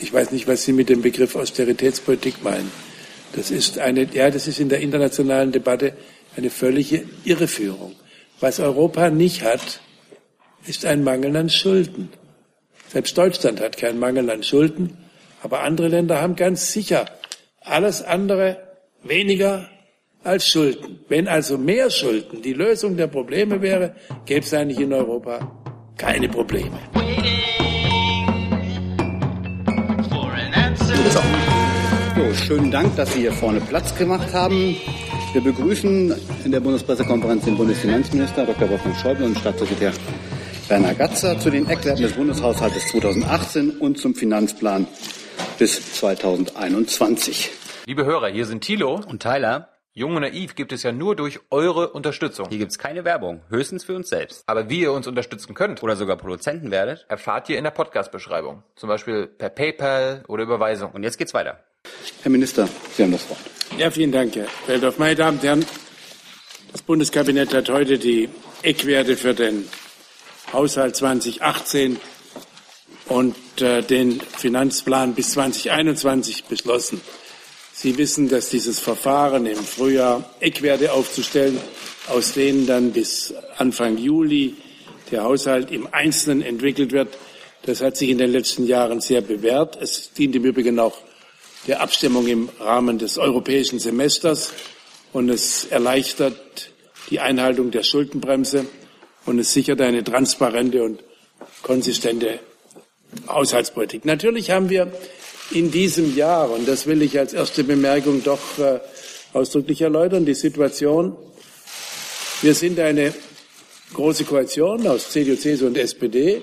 Ich weiß nicht, was Sie mit dem Begriff Austeritätspolitik meinen. Das ist eine, ja, das ist in der internationalen Debatte eine völlige Irreführung. Was Europa nicht hat, ist ein Mangel an Schulden. Selbst Deutschland hat keinen Mangel an Schulden, aber andere Länder haben ganz sicher alles andere weniger als Schulden. Wenn also mehr Schulden die Lösung der Probleme wäre, gäbe es eigentlich in Europa keine Probleme. So, schönen Dank, dass Sie hier vorne Platz gemacht haben. Wir begrüßen in der Bundespressekonferenz den Bundesfinanzminister Dr. Wolfgang Schäuble und Staatssekretär Werner Gatzer zu den Eckwerten des Bundeshaushaltes 2018 und zum Finanzplan bis 2021. Liebe Hörer, hier sind Thilo und Tyler. Jung und naiv gibt es ja nur durch eure Unterstützung. Hier gibt es keine Werbung, höchstens für uns selbst. Aber wie ihr uns unterstützen könnt oder sogar Produzenten werdet, erfahrt ihr in der Podcast-Beschreibung. Zum Beispiel per PayPal oder Überweisung. Und jetzt geht's weiter. Herr Minister, Sie haben das Wort. Ja, vielen Dank, Herr Feldhoff. Meine Damen und Herren, das Bundeskabinett hat heute die Eckwerte für den Haushalt 2018 und äh, den Finanzplan bis 2021 beschlossen. Sie wissen, dass dieses Verfahren im Frühjahr Eckwerte aufzustellen, aus denen dann bis Anfang Juli der Haushalt im Einzelnen entwickelt wird, das hat sich in den letzten Jahren sehr bewährt. Es dient im Übrigen auch der Abstimmung im Rahmen des europäischen Semesters und es erleichtert die Einhaltung der Schuldenbremse und es sichert eine transparente und konsistente Haushaltspolitik. Natürlich haben wir in diesem Jahr, und das will ich als erste Bemerkung doch äh, ausdrücklich erläutern, die Situation, wir sind eine große Koalition aus CDU, CSU und SPD.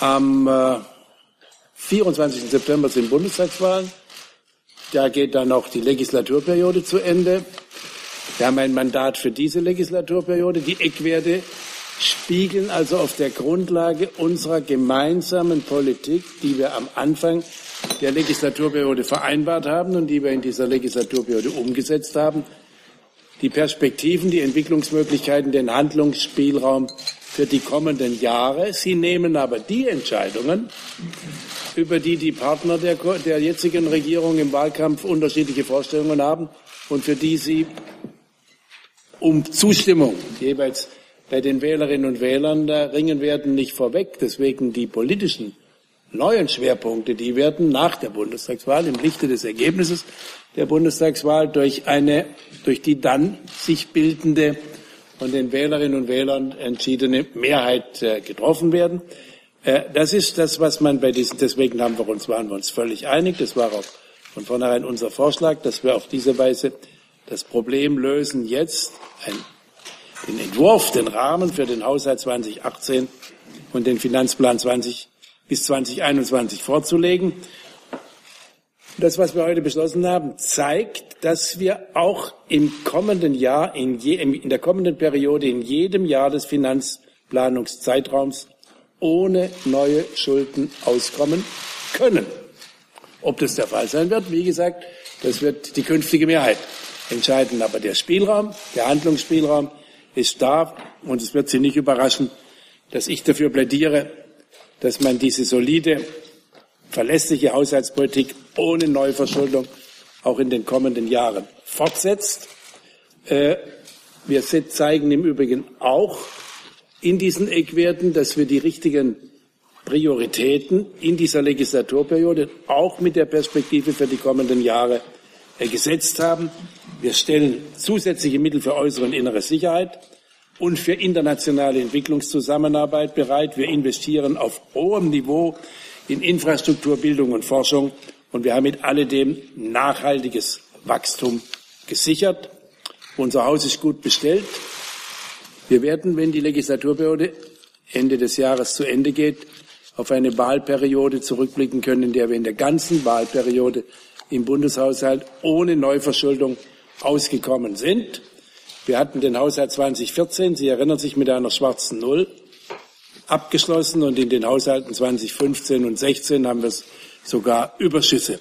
Am äh, 24. September sind Bundestagswahlen. Da geht dann auch die Legislaturperiode zu Ende. Wir haben ein Mandat für diese Legislaturperiode. Die Eckwerte spiegeln also auf der Grundlage unserer gemeinsamen Politik, die wir am Anfang der Legislaturperiode vereinbart haben und die wir in dieser Legislaturperiode umgesetzt haben, die Perspektiven, die Entwicklungsmöglichkeiten, den Handlungsspielraum für die kommenden Jahre. Sie nehmen aber die Entscheidungen, über die die Partner der, der jetzigen Regierung im Wahlkampf unterschiedliche Vorstellungen haben und für die sie um Zustimmung jeweils bei den Wählerinnen und Wählern ringen werden, nicht vorweg. Deswegen die politischen neuen Schwerpunkte, die werden nach der Bundestagswahl im Lichte des Ergebnisses der Bundestagswahl durch eine, durch die dann sich bildende von den Wählerinnen und Wählern entschiedene Mehrheit äh, getroffen werden. Äh, das ist das, was man bei diesen, deswegen haben wir uns, waren wir uns völlig einig. Das war auch von vornherein unser Vorschlag, dass wir auf diese Weise das Problem lösen, jetzt ein, den Entwurf, den Rahmen für den Haushalt 2018 und den Finanzplan 20 bis 2021 vorzulegen. Das, was wir heute beschlossen haben, zeigt, dass wir auch im kommenden Jahr, in, je, in der kommenden Periode, in jedem Jahr des Finanzplanungszeitraums ohne neue Schulden auskommen können. Ob das der Fall sein wird, wie gesagt, das wird die künftige Mehrheit entscheiden. Aber der Spielraum, der Handlungsspielraum ist da und es wird Sie nicht überraschen, dass ich dafür plädiere, dass man diese solide, verlässliche Haushaltspolitik ohne Neuverschuldung auch in den kommenden Jahren fortsetzt. Äh, wir zeigen im Übrigen auch in diesen Eckwerten, dass wir die richtigen Prioritäten in dieser Legislaturperiode auch mit der Perspektive für die kommenden Jahre äh, gesetzt haben. Wir stellen zusätzliche Mittel für äußere und innere Sicherheit und für internationale Entwicklungszusammenarbeit bereit. Wir investieren auf hohem Niveau in Infrastruktur, Bildung und Forschung. Und wir haben mit alledem nachhaltiges Wachstum gesichert. Unser Haus ist gut bestellt. Wir werden, wenn die Legislaturperiode Ende des Jahres zu Ende geht, auf eine Wahlperiode zurückblicken können, in der wir in der ganzen Wahlperiode im Bundeshaushalt ohne Neuverschuldung ausgekommen sind. Wir hatten den Haushalt 2014, Sie erinnern sich, mit einer schwarzen Null abgeschlossen und in den Haushalten 2015 und 16 haben wir sogar Überschüsse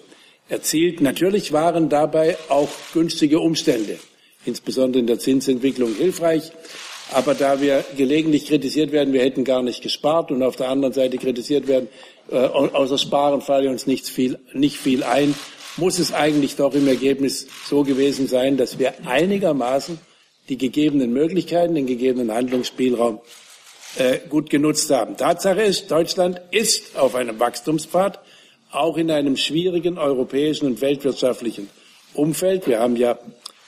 erzielt. Natürlich waren dabei auch günstige Umstände, insbesondere in der Zinsentwicklung, hilfreich. Aber da wir gelegentlich kritisiert werden, wir hätten gar nicht gespart und auf der anderen Seite kritisiert werden, äh, außer Sparen falle uns nicht viel, nicht viel ein, muss es eigentlich doch im Ergebnis so gewesen sein, dass wir einigermaßen die gegebenen Möglichkeiten, den gegebenen Handlungsspielraum äh, gut genutzt haben. Tatsache ist, Deutschland ist auf einem Wachstumspfad, auch in einem schwierigen europäischen und weltwirtschaftlichen Umfeld. Wir haben ja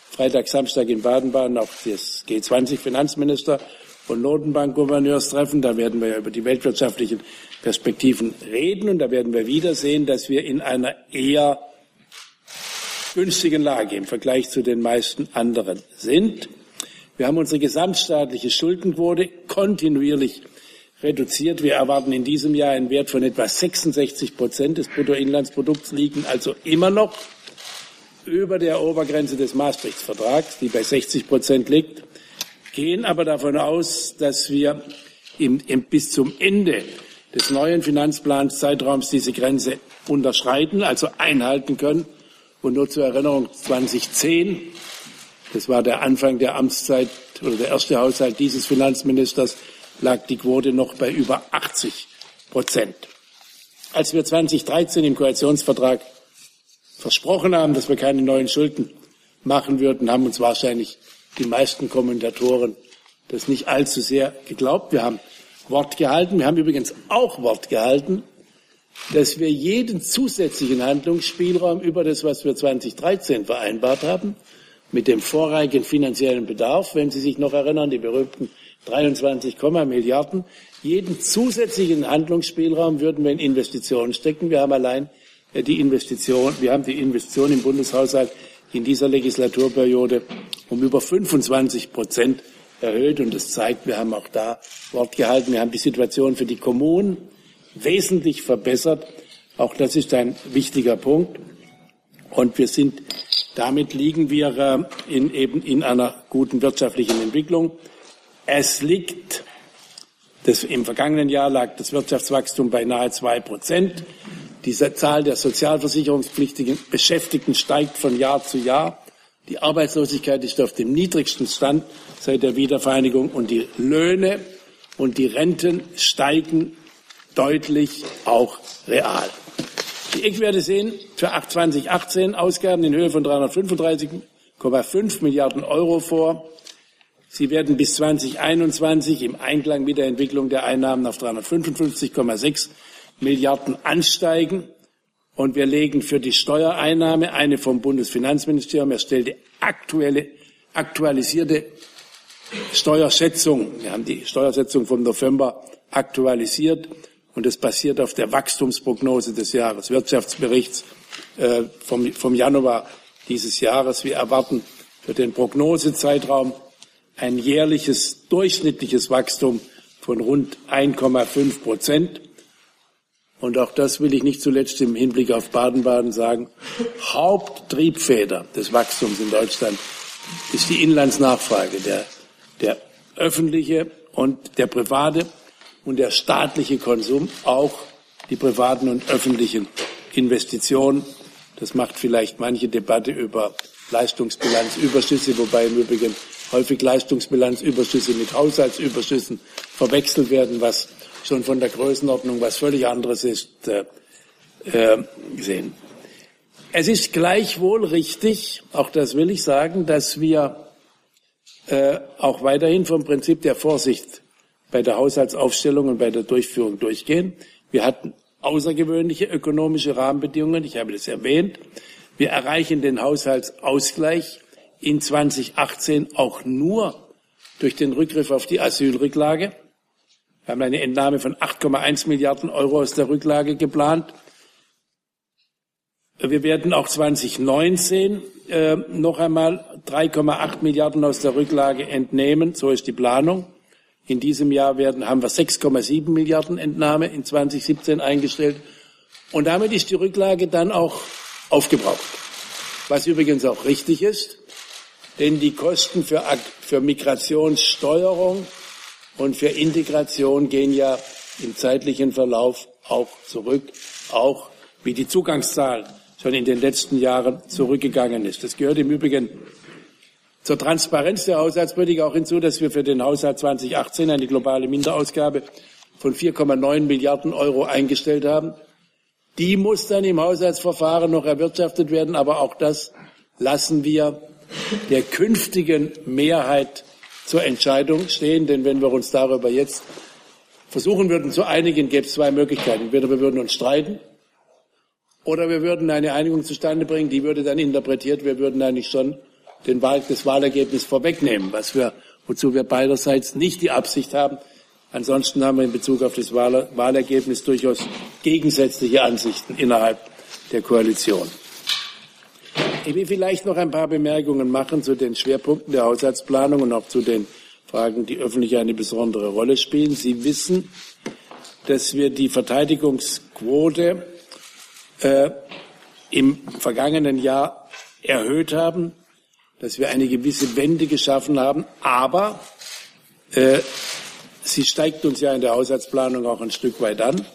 Freitag, Samstag in Baden-Baden auch das G20-Finanzminister und Notenbankgouverneurstreffen. Da werden wir ja über die weltwirtschaftlichen Perspektiven reden und da werden wir wieder sehen, dass wir in einer eher günstigen Lage im Vergleich zu den meisten anderen sind. Wir haben unsere gesamtstaatliche Schuldenquote kontinuierlich reduziert. Wir erwarten in diesem Jahr einen Wert von etwa 66 Prozent des Bruttoinlandsprodukts, liegen also immer noch über der Obergrenze des Maastricht-Vertrags, die bei 60 Prozent liegt, gehen aber davon aus, dass wir im, im, bis zum Ende des neuen Finanzplanszeitraums diese Grenze unterschreiten, also einhalten können. Und nur zur Erinnerung, 2010 das war der Anfang der Amtszeit oder der erste Haushalt dieses Finanzministers, lag die Quote noch bei über 80 Prozent. Als wir 2013 im Koalitionsvertrag versprochen haben, dass wir keine neuen Schulden machen würden, haben uns wahrscheinlich die meisten Kommentatoren das nicht allzu sehr geglaubt. Wir haben Wort gehalten. Wir haben übrigens auch Wort gehalten, dass wir jeden zusätzlichen Handlungsspielraum über das, was wir 2013 vereinbart haben, mit dem vorrangigen finanziellen Bedarf, wenn Sie sich noch erinnern, die berühmten 23, Milliarden. Jeden zusätzlichen Handlungsspielraum würden wir in Investitionen stecken. Wir haben allein äh, die Investition, wir haben die Investition im Bundeshaushalt in dieser Legislaturperiode um über 25 Prozent erhöht. Und das zeigt, wir haben auch da Wort gehalten. Wir haben die Situation für die Kommunen wesentlich verbessert. Auch das ist ein wichtiger Punkt. Und wir sind damit liegen wir äh, in, eben in einer guten wirtschaftlichen Entwicklung. Es liegt, das, im vergangenen Jahr lag das Wirtschaftswachstum bei nahe zwei Prozent. Diese Zahl der sozialversicherungspflichtigen Beschäftigten steigt von Jahr zu Jahr. Die Arbeitslosigkeit ist auf dem niedrigsten Stand seit der Wiedervereinigung und die Löhne und die Renten steigen deutlich auch real. Die Eckwerte sehen für 2018 Ausgaben in Höhe von 335,5 Milliarden Euro vor. Sie werden bis 2021 im Einklang mit der Entwicklung der Einnahmen auf 355,6 Milliarden ansteigen. Und wir legen für die Steuereinnahme eine vom Bundesfinanzministerium erstellte aktuelle, aktualisierte Steuerschätzung. Wir haben die Steuerschätzung vom November aktualisiert und es basiert auf der Wachstumsprognose des Jahreswirtschaftsberichts äh, vom, vom Januar dieses Jahres. Wir erwarten für den Prognosezeitraum ein jährliches durchschnittliches Wachstum von rund 1,5 Prozent. Und auch das will ich nicht zuletzt im Hinblick auf Baden-Baden sagen. Haupttriebfeder des Wachstums in Deutschland ist die Inlandsnachfrage, der, der öffentliche und der private und der staatliche Konsum, auch die privaten und öffentlichen Investitionen. Das macht vielleicht manche Debatte über Leistungsbilanzüberschüsse, wobei im Übrigen häufig Leistungsbilanzüberschüsse mit Haushaltsüberschüssen verwechselt werden, was schon von der Größenordnung was völlig anderes ist, äh, äh, gesehen. Es ist gleichwohl richtig, auch das will ich sagen, dass wir äh, auch weiterhin vom Prinzip der Vorsicht bei der Haushaltsaufstellung und bei der Durchführung durchgehen. Wir hatten außergewöhnliche ökonomische Rahmenbedingungen, ich habe das erwähnt. Wir erreichen den Haushaltsausgleich in 2018 auch nur durch den Rückgriff auf die Asylrücklage. Wir haben eine Entnahme von 8,1 Milliarden Euro aus der Rücklage geplant. Wir werden auch 2019 äh, noch einmal 3,8 Milliarden aus der Rücklage entnehmen. So ist die Planung. In diesem Jahr werden, haben wir 6,7 Milliarden Entnahme in 2017 eingestellt. Und damit ist die Rücklage dann auch aufgebraucht. Was übrigens auch richtig ist, denn die Kosten für, für Migrationssteuerung und für Integration gehen ja im zeitlichen Verlauf auch zurück, auch wie die Zugangszahl schon in den letzten Jahren zurückgegangen ist. Das gehört im Übrigen zur Transparenz der Haushaltspolitik auch hinzu, dass wir für den Haushalt 2018 eine globale Minderausgabe von 4,9 Milliarden Euro eingestellt haben. Die muss dann im Haushaltsverfahren noch erwirtschaftet werden, aber auch das lassen wir der künftigen Mehrheit zur Entscheidung stehen. Denn wenn wir uns darüber jetzt versuchen würden zu einigen, gäbe es zwei Möglichkeiten. Entweder wir würden uns streiten oder wir würden eine Einigung zustande bringen, die würde dann interpretiert, wir würden eigentlich schon den Wahl, das Wahlergebnis vorwegnehmen, was wir, wozu wir beiderseits nicht die Absicht haben. Ansonsten haben wir in Bezug auf das Wahlergebnis durchaus gegensätzliche Ansichten innerhalb der Koalition. Ich will vielleicht noch ein paar Bemerkungen machen zu den Schwerpunkten der Haushaltsplanung und auch zu den Fragen, die öffentlich eine besondere Rolle spielen. Sie wissen, dass wir die Verteidigungsquote äh, im vergangenen Jahr erhöht haben, dass wir eine gewisse Wende geschaffen haben, aber äh, sie steigt uns ja in der Haushaltsplanung auch ein Stück weit an.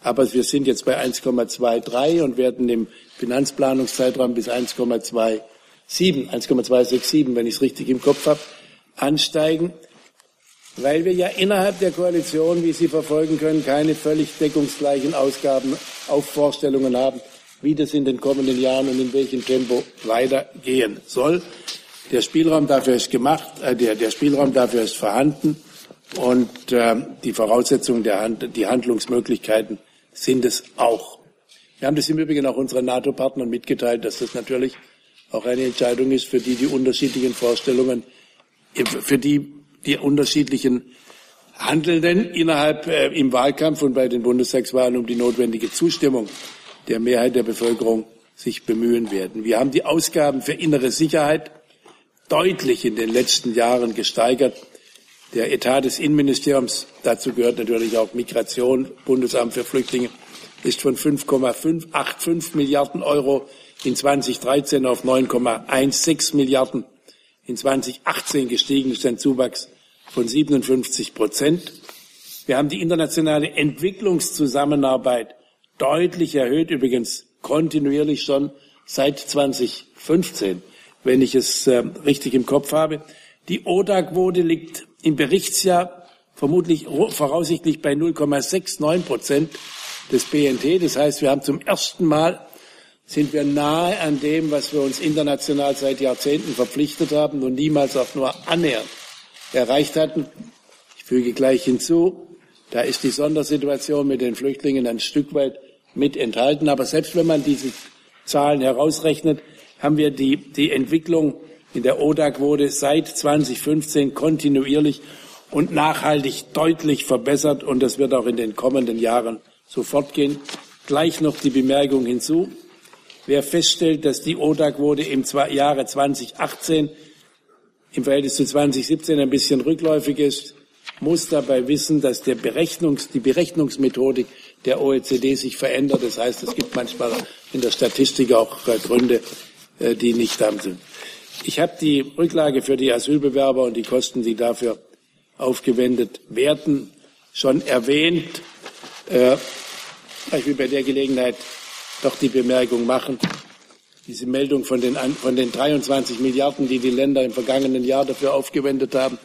Aber wir sind jetzt bei 1,23 und werden im Finanzplanungszeitraum bis 1,27, 1,267, wenn ich es richtig im Kopf habe, ansteigen, weil wir ja innerhalb der Koalition, wie Sie verfolgen können, keine völlig deckungsgleichen Ausgaben auf Vorstellungen haben, wie das in den kommenden Jahren und in welchem Tempo weitergehen soll. Der Spielraum dafür ist gemacht, äh, der, der Spielraum dafür ist vorhanden und äh, die Voraussetzungen, der Hand, die Handlungsmöglichkeiten sind es auch. Wir haben das im Übrigen auch unseren NATO-Partnern mitgeteilt, dass das natürlich auch eine Entscheidung ist, für die die unterschiedlichen Vorstellungen, für die die unterschiedlichen Handelnden innerhalb äh, im Wahlkampf und bei den Bundestagswahlen um die notwendige Zustimmung der Mehrheit der Bevölkerung sich bemühen werden. Wir haben die Ausgaben für innere Sicherheit deutlich in den letzten Jahren gesteigert. Der Etat des Innenministeriums, dazu gehört natürlich auch Migration, Bundesamt für Flüchtlinge, ist von 5,585 Milliarden Euro in 2013 auf 9,16 Milliarden in 2018 gestiegen. Ist ein Zuwachs von 57 Prozent. Wir haben die internationale Entwicklungszusammenarbeit deutlich erhöht, übrigens kontinuierlich schon seit 2015, wenn ich es äh, richtig im Kopf habe. Die ODA-Quote liegt im Berichtsjahr vermutlich voraussichtlich bei 0,69 Prozent des BND. Das heißt, wir haben zum ersten Mal sind wir nahe an dem, was wir uns international seit Jahrzehnten verpflichtet haben und niemals auch nur annähernd erreicht hatten. Ich füge gleich hinzu, da ist die Sondersituation mit den Flüchtlingen ein Stück weit mit enthalten. Aber selbst wenn man diese Zahlen herausrechnet, haben wir die, die Entwicklung in der ODA-Quote seit 2015 kontinuierlich und nachhaltig deutlich verbessert. Und das wird auch in den kommenden Jahren so fortgehen. Gleich noch die Bemerkung hinzu. Wer feststellt, dass die ODA-Quote im Jahre 2018 im Verhältnis zu 2017 ein bisschen rückläufig ist, muss dabei wissen, dass Berechnungs-, die Berechnungsmethodik der OECD sich verändert. Das heißt, es gibt manchmal in der Statistik auch äh, Gründe, äh, die nicht da sind. Ich habe die Rücklage für die Asylbewerber und die Kosten, die dafür aufgewendet werden, schon erwähnt. Äh, ich will bei der Gelegenheit doch die Bemerkung machen, diese Meldung von den, von den 23 Milliarden, die die Länder im vergangenen Jahr dafür aufgewendet haben,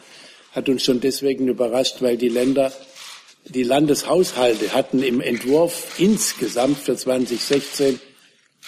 hat uns schon deswegen überrascht, weil die Länder, die Landeshaushalte hatten im Entwurf insgesamt für 2016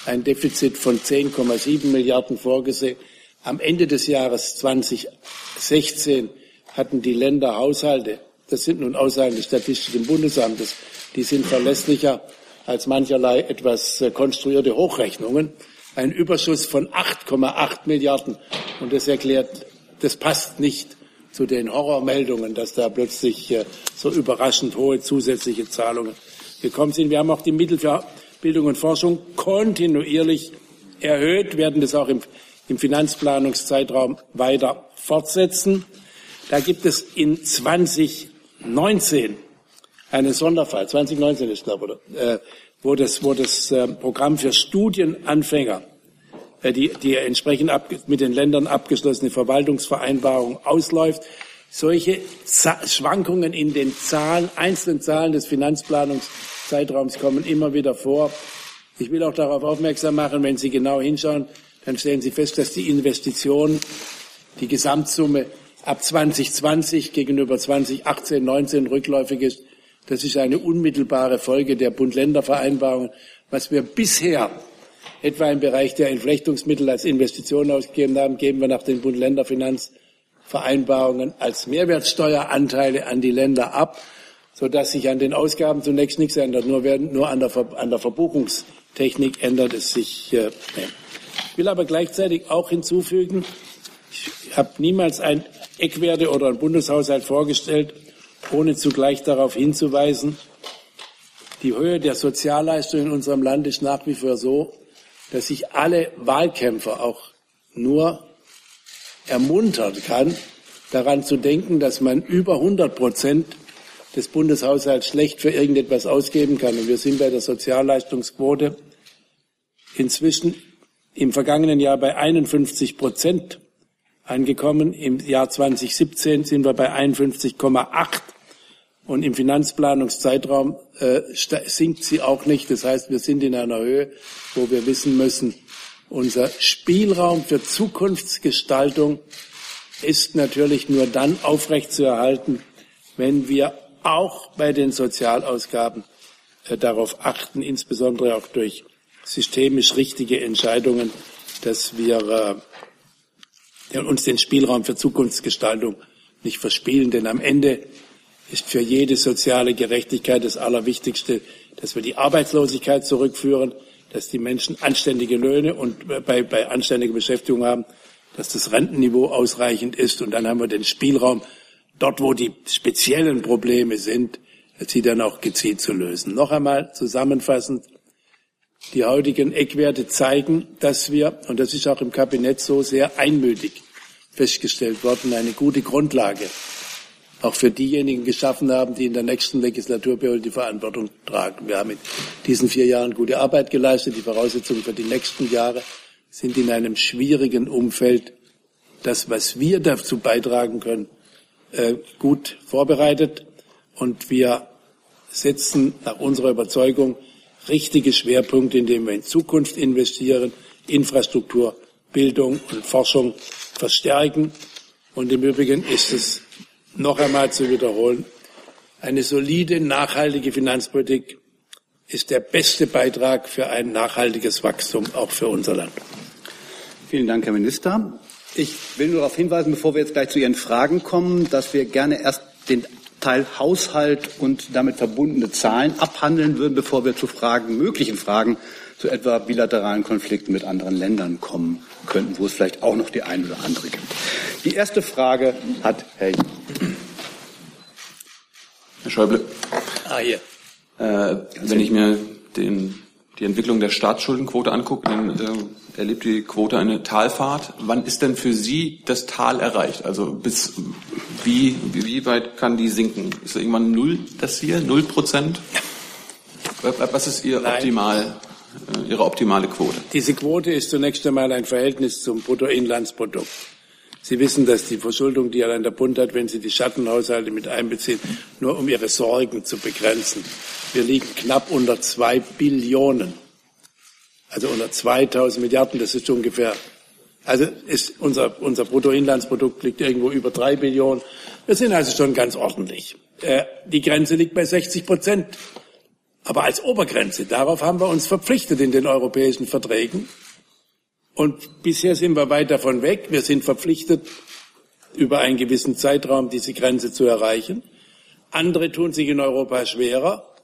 ein Defizit von 10,7 Milliarden vorgesehen. Am Ende des Jahres 2016 hatten die Länder Haushalte, das sind nun Aussagen des Statistischen Bundesamtes, die sind verlässlicher als mancherlei etwas äh, konstruierte Hochrechnungen, einen Überschuss von 8,8 Milliarden. Und das erklärt, das passt nicht zu den Horrormeldungen, dass da plötzlich äh, so überraschend hohe zusätzliche Zahlungen gekommen sind. Wir haben auch die Mittel für Bildung und Forschung kontinuierlich erhöht, werden das auch im, im Finanzplanungszeitraum weiter fortsetzen. Da gibt es in 2019 einen Sonderfall, 2019 ist glaube ich, äh, wo das, wo das äh, Programm für Studienanfänger die, die entsprechend ab, mit den Ländern abgeschlossene Verwaltungsvereinbarung ausläuft. Solche Z Schwankungen in den Zahlen, einzelnen Zahlen des Finanzplanungszeitraums kommen immer wieder vor. Ich will auch darauf aufmerksam machen, wenn Sie genau hinschauen, dann stellen Sie fest, dass die Investitionen, die Gesamtsumme ab 2020 gegenüber 2018, 19 rückläufig ist. Das ist eine unmittelbare Folge der Bund-Länder-Vereinbarungen. Was wir bisher etwa im Bereich der Entflechtungsmittel als Investitionen ausgegeben haben, geben wir nach den Bund-Länder-Finanzvereinbarungen als Mehrwertsteueranteile an die Länder ab, sodass sich an den Ausgaben zunächst nichts ändert. Nur, werden, nur an, der, an der Verbuchungstechnik ändert es sich. Äh, ich will aber gleichzeitig auch hinzufügen, ich habe niemals ein Eckwerte oder einen Bundeshaushalt vorgestellt, ohne zugleich darauf hinzuweisen, die Höhe der Sozialleistungen in unserem Land ist nach wie vor so, dass ich alle Wahlkämpfer auch nur ermuntern kann, daran zu denken, dass man über 100 Prozent des Bundeshaushalts schlecht für irgendetwas ausgeben kann. Und wir sind bei der Sozialleistungsquote inzwischen im vergangenen Jahr bei 51 Prozent angekommen. Im Jahr 2017 sind wir bei 51,8 und im Finanzplanungszeitraum äh, sinkt sie auch nicht. Das heißt, wir sind in einer Höhe, wo wir wissen müssen, unser Spielraum für Zukunftsgestaltung ist natürlich nur dann aufrechtzuerhalten, wenn wir auch bei den Sozialausgaben äh, darauf achten, insbesondere auch durch systemisch richtige Entscheidungen, dass wir äh, uns den Spielraum für Zukunftsgestaltung nicht verspielen. Denn am Ende ist für jede soziale Gerechtigkeit das Allerwichtigste, dass wir die Arbeitslosigkeit zurückführen, dass die Menschen anständige Löhne und bei, bei anständiger Beschäftigung haben, dass das Rentenniveau ausreichend ist. Und dann haben wir den Spielraum, dort wo die speziellen Probleme sind, sie dann auch gezielt zu lösen. Noch einmal zusammenfassend, die heutigen Eckwerte zeigen, dass wir, und das ist auch im Kabinett so sehr einmütig festgestellt worden, eine gute Grundlage auch für diejenigen geschaffen haben, die in der nächsten Legislaturperiode die Verantwortung tragen. Wir haben in diesen vier Jahren gute Arbeit geleistet. Die Voraussetzungen für die nächsten Jahre sind in einem schwierigen Umfeld das, was wir dazu beitragen können, äh, gut vorbereitet. Und wir setzen nach unserer Überzeugung richtige Schwerpunkte, indem wir in Zukunft investieren, Infrastruktur, Bildung und Forschung verstärken. Und im Übrigen ist es noch einmal zu wiederholen, eine solide, nachhaltige Finanzpolitik ist der beste Beitrag für ein nachhaltiges Wachstum auch für unser Land. Vielen Dank, Herr Minister. Ich will nur darauf hinweisen, bevor wir jetzt gleich zu Ihren Fragen kommen, dass wir gerne erst den Teil Haushalt und damit verbundene Zahlen abhandeln würden, bevor wir zu Fragen, möglichen Fragen zu etwa bilateralen Konflikten mit anderen Ländern kommen könnten, wo es vielleicht auch noch die eine oder andere gibt. Die erste Frage hat Herr. Herr Schäuble. Ah, hier. Äh, wenn ich mir den, die Entwicklung der Staatsschuldenquote angucke, dann äh, erlebt die Quote eine Talfahrt. Wann ist denn für Sie das Tal erreicht? Also bis wie, wie weit kann die sinken? Ist da irgendwann null das Ziel? Null Prozent? Was ist Ihr Nein. optimal, Ihre optimale Quote? Diese Quote ist zunächst einmal ein Verhältnis zum Bruttoinlandsprodukt. Sie wissen, dass die Verschuldung, die allein der Bund hat, wenn Sie die Schattenhaushalte mit einbeziehen, nur um Ihre Sorgen zu begrenzen. Wir liegen knapp unter zwei Billionen. Also unter 2000 Milliarden. Das ist ungefähr, also ist unser, unser Bruttoinlandsprodukt liegt irgendwo über drei Billionen. Wir sind also schon ganz ordentlich. Äh, die Grenze liegt bei 60 Prozent. Aber als Obergrenze, darauf haben wir uns verpflichtet in den europäischen Verträgen. Und bisher sind wir weit davon weg. Wir sind verpflichtet, über einen gewissen Zeitraum diese Grenze zu erreichen. Andere tun sich in Europa schwerer.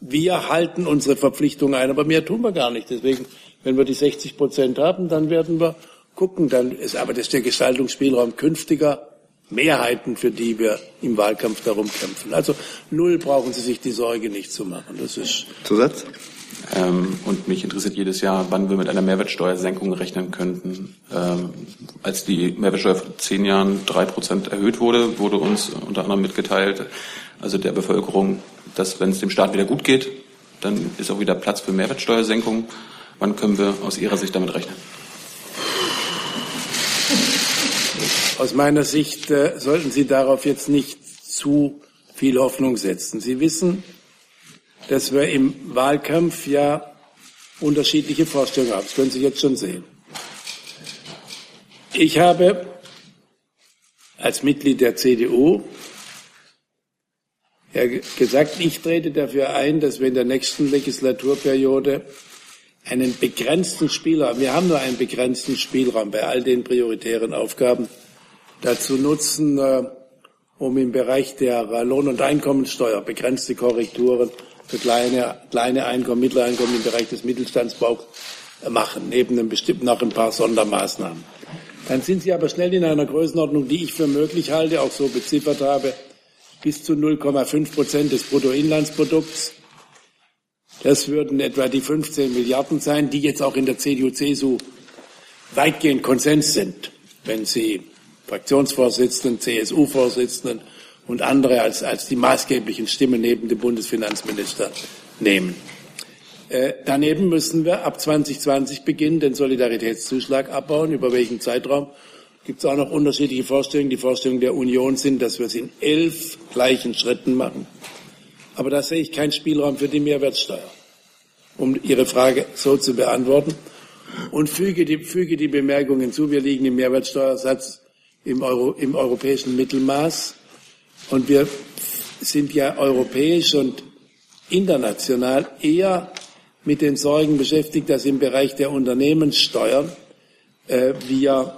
Wir halten unsere Verpflichtung ein, aber mehr tun wir gar nicht. Deswegen, wenn wir die 60 Prozent haben, dann werden wir gucken. Dann ist aber das der Gestaltungsspielraum künftiger Mehrheiten, für die wir im Wahlkampf darum kämpfen. Also null brauchen Sie sich die Sorge nicht zu machen. Das ist Zusatz. Ähm, und mich interessiert jedes Jahr, wann wir mit einer Mehrwertsteuersenkung rechnen könnten. Ähm, als die Mehrwertsteuer vor zehn Jahren drei Prozent erhöht wurde, wurde uns unter anderem mitgeteilt, also der Bevölkerung, dass wenn es dem Staat wieder gut geht, dann ist auch wieder Platz für Mehrwertsteuersenkung. Wann können wir aus Ihrer Sicht damit rechnen? Aus meiner Sicht äh, sollten Sie darauf jetzt nicht zu viel Hoffnung setzen. Sie wissen, dass wir im Wahlkampf ja unterschiedliche Vorstellungen haben. Das können Sie jetzt schon sehen. Ich habe als Mitglied der CDU gesagt, ich trete dafür ein, dass wir in der nächsten Legislaturperiode einen begrenzten Spielraum, wir haben nur einen begrenzten Spielraum bei all den prioritären Aufgaben, dazu nutzen, äh, um im Bereich der Lohn- und Einkommensteuer begrenzte Korrekturen für kleine, kleine Einkommen, mittlere Einkommen im Bereich des Mittelstandsbaus machen, neben einem bestimmten noch ein paar Sondermaßnahmen. Dann sind Sie aber schnell in einer Größenordnung, die ich für möglich halte, auch so beziffert habe, bis zu 0,5 Prozent des Bruttoinlandsprodukts. Das würden etwa die 15 Milliarden sein, die jetzt auch in der CDU-CSU weitgehend Konsens sind, wenn Sie Fraktionsvorsitzenden, CSU-Vorsitzenden und andere als, als die maßgeblichen Stimmen neben dem Bundesfinanzminister nehmen. Äh, daneben müssen wir ab 2020 beginnen, den Solidaritätszuschlag abbauen. Über welchen Zeitraum gibt es auch noch unterschiedliche Vorstellungen. Die Vorstellungen der Union sind, dass wir es in elf gleichen Schritten machen. Aber da sehe ich keinen Spielraum für die Mehrwertsteuer, um Ihre Frage so zu beantworten. Und füge die, füge die Bemerkung hinzu, wir liegen im Mehrwertsteuersatz im, Euro, im europäischen Mittelmaß. Und wir sind ja europäisch und international eher mit den Sorgen beschäftigt, dass im Bereich der Unternehmenssteuern äh, wir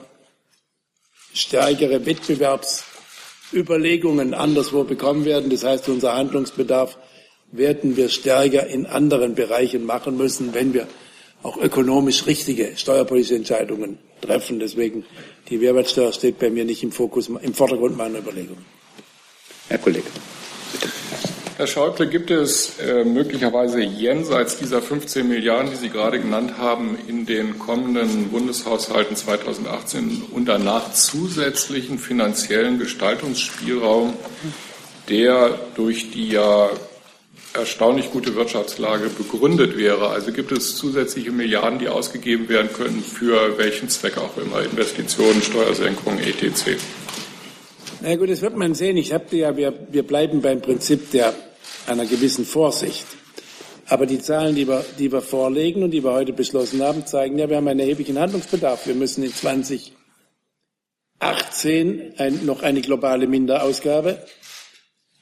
stärkere Wettbewerbsüberlegungen anderswo bekommen werden. Das heißt, unser Handlungsbedarf werden wir stärker in anderen Bereichen machen müssen, wenn wir auch ökonomisch richtige steuerpolitische Entscheidungen treffen. Deswegen die Mehrwertsteuer steht bei mir nicht im Fokus, im Vordergrund meiner Überlegungen. Herr Kollege. Herr Schäuble, gibt es äh, möglicherweise jenseits dieser 15 Milliarden, die Sie gerade genannt haben, in den kommenden Bundeshaushalten 2018 und danach zusätzlichen finanziellen Gestaltungsspielraum, der durch die ja erstaunlich gute Wirtschaftslage begründet wäre. Also gibt es zusätzliche Milliarden, die ausgegeben werden können, für welchen Zweck auch immer, Investitionen, Steuersenkungen, etc. Na gut, das wird man sehen. Ich habe ja, wir, wir bleiben beim Prinzip der einer gewissen Vorsicht. Aber die Zahlen, die wir, die wir vorlegen und die wir heute beschlossen haben, zeigen ja, wir haben einen erheblichen Handlungsbedarf. Wir müssen in 2018 ein, noch eine globale Minderausgabe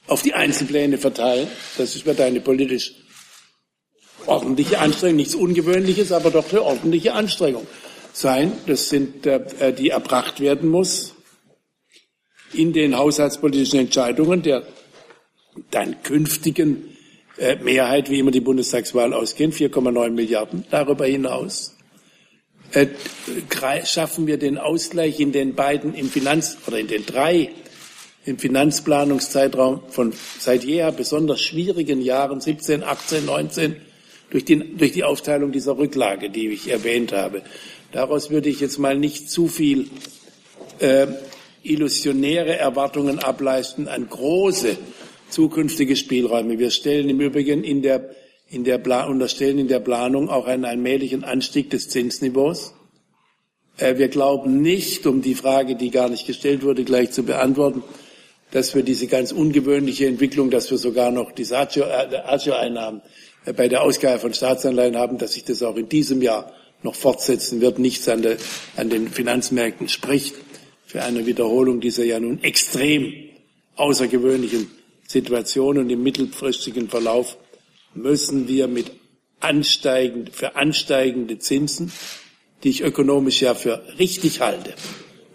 auf die Einzelpläne verteilen. Das wird eine politisch ordentliche Anstrengung, nichts Ungewöhnliches, aber doch eine ordentliche Anstrengung sein. Das sind, äh, die erbracht werden muss in den haushaltspolitischen Entscheidungen der dann künftigen äh, Mehrheit, wie immer die Bundestagswahl ausgehen, 4,9 Milliarden. Darüber hinaus äh, schaffen wir den Ausgleich in den beiden im Finanz oder in den drei im Finanzplanungszeitraum von seit jeher besonders schwierigen Jahren 17, 18, 19 durch, den, durch die Aufteilung dieser Rücklage, die ich erwähnt habe. Daraus würde ich jetzt mal nicht zu viel äh, illusionäre Erwartungen ableisten an große zukünftige Spielräume. Wir stellen im Übrigen in der, in der unterstellen in der Planung auch einen allmählichen Anstieg des Zinsniveaus. Äh, wir glauben nicht, um die Frage, die gar nicht gestellt wurde, gleich zu beantworten, dass wir diese ganz ungewöhnliche Entwicklung, dass wir sogar noch die Agio-Einnahmen äh, bei der Ausgabe von Staatsanleihen haben, dass sich das auch in diesem Jahr noch fortsetzen wird, nichts an, der, an den Finanzmärkten spricht für eine Wiederholung dieser ja nun extrem außergewöhnlichen Situation und im mittelfristigen Verlauf müssen wir mit ansteigend, für ansteigende Zinsen, die ich ökonomisch ja für richtig halte,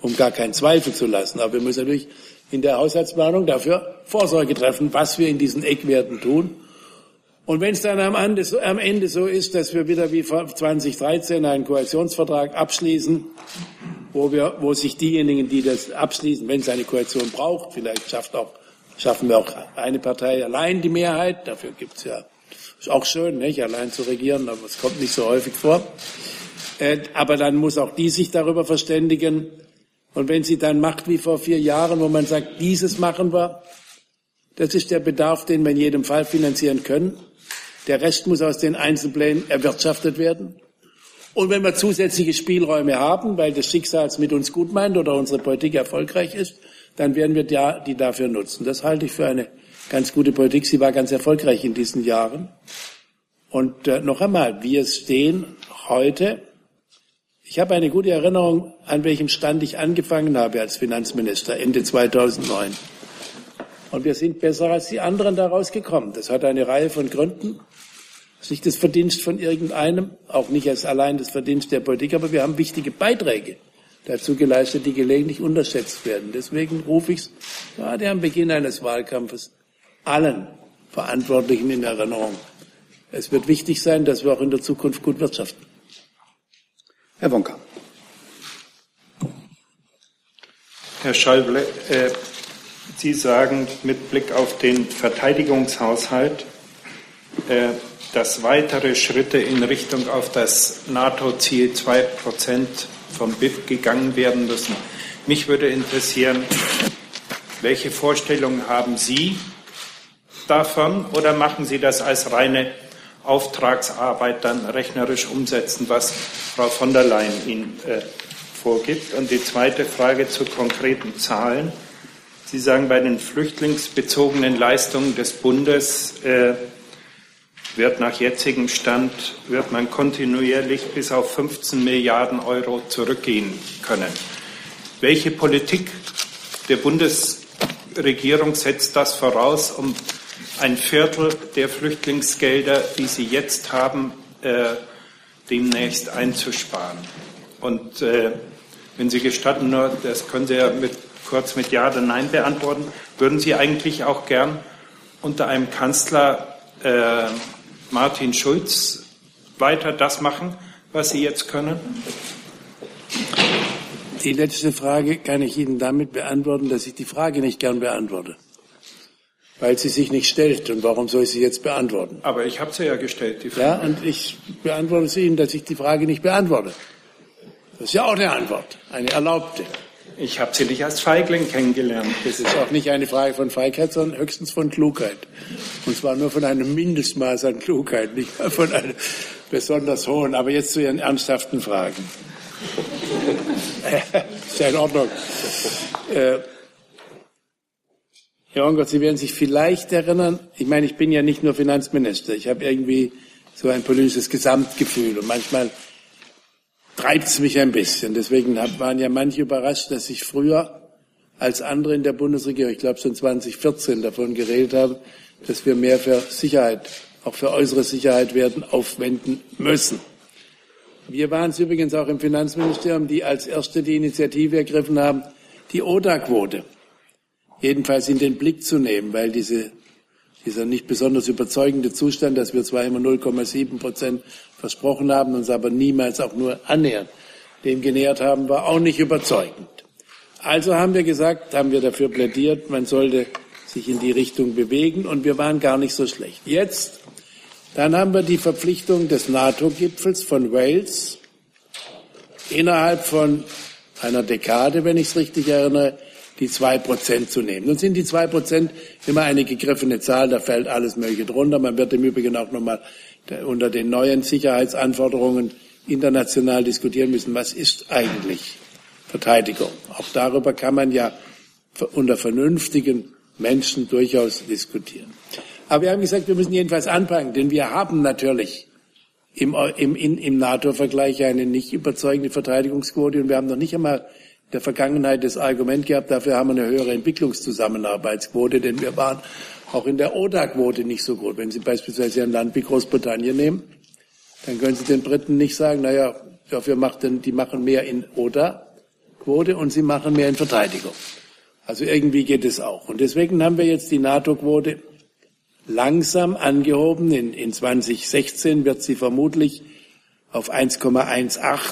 um gar keinen Zweifel zu lassen. Aber wir müssen natürlich in der Haushaltsplanung dafür Vorsorge treffen, was wir in diesen Eckwerten tun. Und wenn es dann am Ende, so, am Ende so ist, dass wir wieder wie 2013 einen Koalitionsvertrag abschließen, wo, wir, wo sich diejenigen, die das abschließen, wenn es eine Koalition braucht, vielleicht schafft auch, schaffen wir auch eine Partei allein die Mehrheit. Dafür gibt es ja, ist auch schön, nicht, allein zu regieren, aber es kommt nicht so häufig vor. Äh, aber dann muss auch die sich darüber verständigen, und wenn sie dann macht wie vor vier Jahren, wo man sagt, dieses machen wir, das ist der Bedarf, den wir in jedem Fall finanzieren können. Der Rest muss aus den Einzelplänen erwirtschaftet werden. Und wenn wir zusätzliche Spielräume haben, weil das Schicksal es mit uns gut meint oder unsere Politik erfolgreich ist, dann werden wir die dafür nutzen. Das halte ich für eine ganz gute Politik. Sie war ganz erfolgreich in diesen Jahren. Und äh, noch einmal, wir stehen heute ich habe eine gute Erinnerung, an welchem Stand ich angefangen habe als Finanzminister Ende 2009. Und wir sind besser als die anderen daraus gekommen. Das hat eine Reihe von Gründen. Nicht das Verdienst von irgendeinem, auch nicht als allein das Verdienst der Politik, aber wir haben wichtige Beiträge dazu geleistet, die gelegentlich unterschätzt werden. Deswegen rufe ich es gerade am Beginn eines Wahlkampfes allen Verantwortlichen in Erinnerung. Es wird wichtig sein, dass wir auch in der Zukunft gut wirtschaften. Herr Wonka. Herr Schäuble, äh, Sie sagen mit Blick auf den Verteidigungshaushalt, äh, dass weitere Schritte in Richtung auf das NATO-Ziel 2 Prozent vom BIP gegangen werden müssen. Mich würde interessieren, welche Vorstellungen haben Sie davon oder machen Sie das als reine Auftragsarbeit dann rechnerisch umsetzen, was Frau von der Leyen Ihnen äh, vorgibt? Und die zweite Frage zu konkreten Zahlen. Sie sagen, bei den flüchtlingsbezogenen Leistungen des Bundes äh, wird nach jetzigem Stand, wird man kontinuierlich bis auf 15 Milliarden Euro zurückgehen können. Welche Politik der Bundesregierung setzt das voraus, um ein Viertel der Flüchtlingsgelder, die sie jetzt haben, äh, demnächst einzusparen? Und äh, wenn Sie gestatten, nur das können Sie ja mit, kurz mit Ja oder Nein beantworten, würden Sie eigentlich auch gern unter einem Kanzler äh, Martin Schulz weiter das machen, was Sie jetzt können? Die letzte Frage kann ich Ihnen damit beantworten, dass ich die Frage nicht gern beantworte. Weil sie sich nicht stellt. Und warum soll ich sie jetzt beantworten? Aber ich habe sie ja gestellt, die Frage. Ja, und ich beantworte sie Ihnen, dass ich die Frage nicht beantworte. Das ist ja auch eine Antwort, eine erlaubte. Ich habe Sie nicht als Feigling kennengelernt. Das ist auch nicht eine Frage von Feigheit, sondern höchstens von Klugheit. Und zwar nur von einem Mindestmaß an Klugheit, nicht von einem besonders hohen. Aber jetzt zu Ihren ernsthaften Fragen. ist ja in Ordnung. Äh, Herr Ongott, Sie werden sich vielleicht erinnern, ich meine, ich bin ja nicht nur Finanzminister, ich habe irgendwie so ein politisches Gesamtgefühl und manchmal treibt es mich ein bisschen. Deswegen waren ja manche überrascht, dass ich früher als andere in der Bundesregierung, ich glaube schon 2014 davon geredet habe, dass wir mehr für Sicherheit, auch für äußere Sicherheit werden aufwenden müssen. Wir waren es übrigens auch im Finanzministerium, die als erste die Initiative ergriffen haben, die ODA-Quote jedenfalls in den Blick zu nehmen, weil diese, dieser nicht besonders überzeugende Zustand, dass wir zwar immer 0,7 Prozent versprochen haben, uns aber niemals auch nur annähernd dem genähert haben, war auch nicht überzeugend. Also haben wir gesagt, haben wir dafür plädiert, man sollte sich in die Richtung bewegen und wir waren gar nicht so schlecht. Jetzt, dann haben wir die Verpflichtung des NATO-Gipfels von Wales innerhalb von einer Dekade, wenn ich es richtig erinnere, die zwei Prozent zu nehmen. Nun sind die zwei Prozent immer eine gegriffene Zahl, da fällt alles Mögliche drunter. Man wird im Übrigen auch nochmal unter den neuen Sicherheitsanforderungen international diskutieren müssen, was ist eigentlich Verteidigung. Auch darüber kann man ja unter vernünftigen Menschen durchaus diskutieren. Aber wir haben gesagt, wir müssen jedenfalls anfangen, denn wir haben natürlich im, im, im NATO-Vergleich eine nicht überzeugende Verteidigungsquote und wir haben noch nicht einmal der Vergangenheit das Argument gehabt, dafür haben wir eine höhere Entwicklungszusammenarbeitsquote, denn wir waren auch in der ODA-Quote nicht so gut. Wenn Sie beispielsweise ein Land wie Großbritannien nehmen, dann können Sie den Briten nicht sagen, naja, dafür macht denn, die machen mehr in ODA-Quote und sie machen mehr in Verteidigung. Also irgendwie geht es auch. Und deswegen haben wir jetzt die NATO-Quote langsam angehoben. In, in 2016 wird sie vermutlich auf 1,18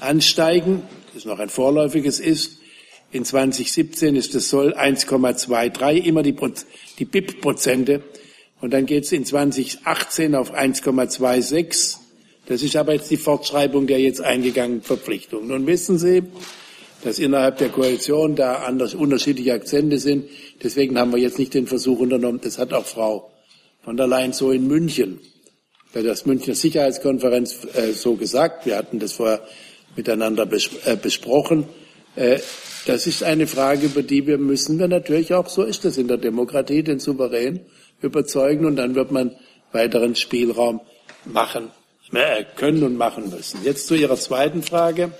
ansteigen das noch ein vorläufiges ist. In 2017 ist es Soll 1,23, immer die, die BIP-Prozente. Und dann geht es in 2018 auf 1,26. Das ist aber jetzt die Fortschreibung der jetzt eingegangenen Verpflichtungen. Nun wissen Sie, dass innerhalb der Koalition da anders, unterschiedliche Akzente sind. Deswegen haben wir jetzt nicht den Versuch unternommen, das hat auch Frau von der Leyen so in München bei der Münchner Sicherheitskonferenz äh, so gesagt. Wir hatten das vorher miteinander bes äh, besprochen. Äh, das ist eine Frage, über die wir müssen wir natürlich auch, so ist das in der Demokratie, den Souverän überzeugen und dann wird man weiteren Spielraum machen äh, können und machen müssen. Jetzt zu Ihrer zweiten Frage,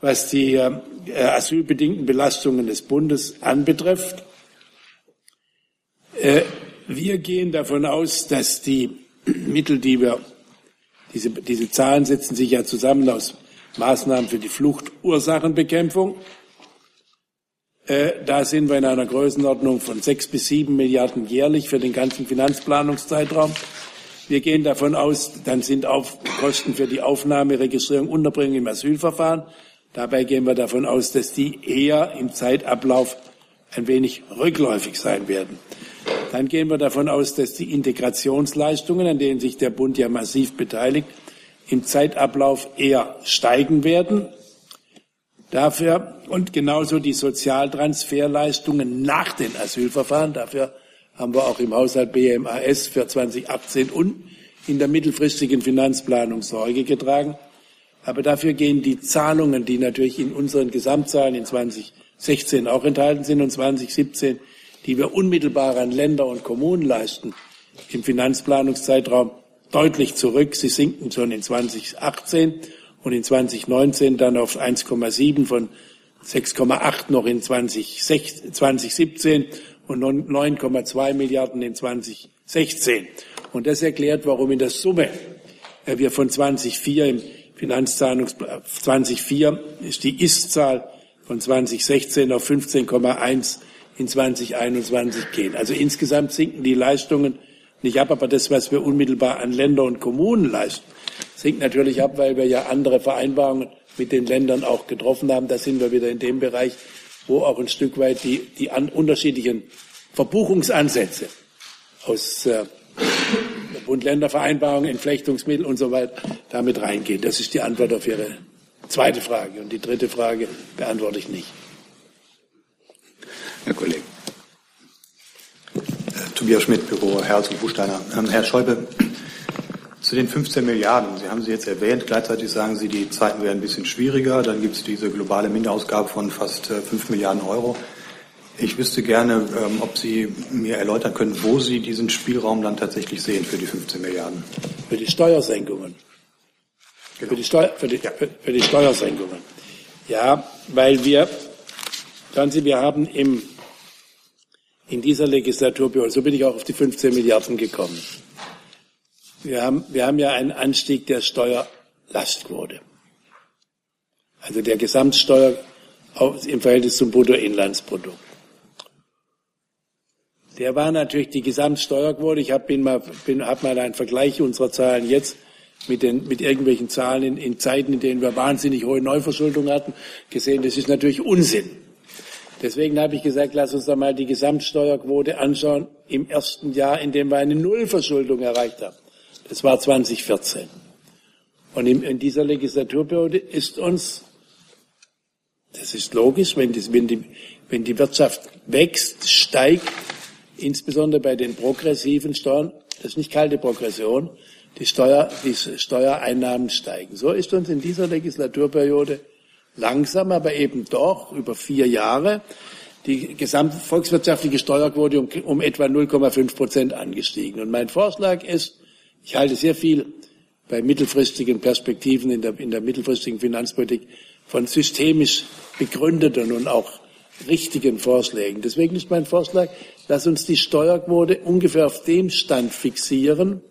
was die äh, asylbedingten Belastungen des Bundes anbetrifft. Äh, wir gehen davon aus, dass die Mittel, die wir, diese, diese Zahlen setzen sich ja zusammen aus Maßnahmen für die Fluchtursachenbekämpfung. Äh, da sind wir in einer Größenordnung von sechs bis sieben Milliarden jährlich für den ganzen Finanzplanungszeitraum. Wir gehen davon aus, dann sind auch Kosten für die Aufnahme, Registrierung, Unterbringung im Asylverfahren. Dabei gehen wir davon aus, dass die eher im Zeitablauf ein wenig rückläufig sein werden. Dann gehen wir davon aus, dass die Integrationsleistungen, an denen sich der Bund ja massiv beteiligt, im Zeitablauf eher steigen werden. Dafür und genauso die Sozialtransferleistungen nach den Asylverfahren. Dafür haben wir auch im Haushalt BMAS für 2018 und in der mittelfristigen Finanzplanung Sorge getragen. Aber dafür gehen die Zahlungen, die natürlich in unseren Gesamtzahlen in 2016 auch enthalten sind und 2017 die wir unmittelbar an Länder und Kommunen leisten, im Finanzplanungszeitraum deutlich zurück. Sie sinken schon in 2018 und in 2019 dann auf 1,7 von 6,8 noch in 2017 und 9,2 Milliarden in 2016. Und das erklärt, warum in der Summe äh, wir von 2004 im Finanzzahlungsplan 2004 ist die Ist-Zahl von 2016 auf 15,1 in 2021 gehen. Also insgesamt sinken die Leistungen nicht ab, aber das, was wir unmittelbar an Länder und Kommunen leisten, sinkt natürlich ab, weil wir ja andere Vereinbarungen mit den Ländern auch getroffen haben. Da sind wir wieder in dem Bereich, wo auch ein Stück weit die, die an, unterschiedlichen Verbuchungsansätze aus äh, Bund-Länder-Vereinbarungen, Entflechtungsmittel und so weiter damit reingehen. Das ist die Antwort auf Ihre zweite Frage. Und die dritte Frage beantworte ich nicht. Herr Kollege. Äh, Tobias Schmidt, Büro Herz und Buchsteiner. Ähm, Herr Schäuble, zu den 15 Milliarden, Sie haben sie jetzt erwähnt, gleichzeitig sagen Sie, die Zeiten werden ein bisschen schwieriger, dann gibt es diese globale Minderausgabe von fast äh, 5 Milliarden Euro. Ich wüsste gerne, ähm, ob Sie mir erläutern können, wo Sie diesen Spielraum dann tatsächlich sehen für die 15 Milliarden. Für die Steuersenkungen. Genau. Für, die Steu für, die, für, die Steuersenkungen. Ja, weil wir, schauen Sie, wir haben im in dieser Legislaturperiode, so bin ich auch auf die 15 Milliarden gekommen. Wir haben, wir haben ja einen Anstieg der Steuerlastquote. Also der Gesamtsteuer im Verhältnis zum Bruttoinlandsprodukt. Der war natürlich die Gesamtsteuerquote. Ich habe mal, hab mal einen Vergleich unserer Zahlen jetzt mit, den, mit irgendwelchen Zahlen in, in Zeiten, in denen wir wahnsinnig hohe Neuverschuldung hatten, gesehen. Das ist natürlich Unsinn. Deswegen habe ich gesagt, lass uns doch mal die Gesamtsteuerquote anschauen im ersten Jahr, in dem wir eine Nullverschuldung erreicht haben. Das war 2014. Und in dieser Legislaturperiode ist uns, das ist logisch, wenn die, wenn die, wenn die Wirtschaft wächst, steigt, insbesondere bei den progressiven Steuern, das ist nicht kalte Progression, die, Steuer, die Steuereinnahmen steigen. So ist uns in dieser Legislaturperiode langsam, aber eben doch über vier Jahre die gesamtvolkswirtschaftliche Steuerquote um, um etwa 0,5 Prozent angestiegen. Und mein Vorschlag ist, ich halte sehr viel bei mittelfristigen Perspektiven in der, in der mittelfristigen Finanzpolitik von systemisch begründeten und auch richtigen Vorschlägen. Deswegen ist mein Vorschlag, lass uns die Steuerquote ungefähr auf dem Stand fixieren,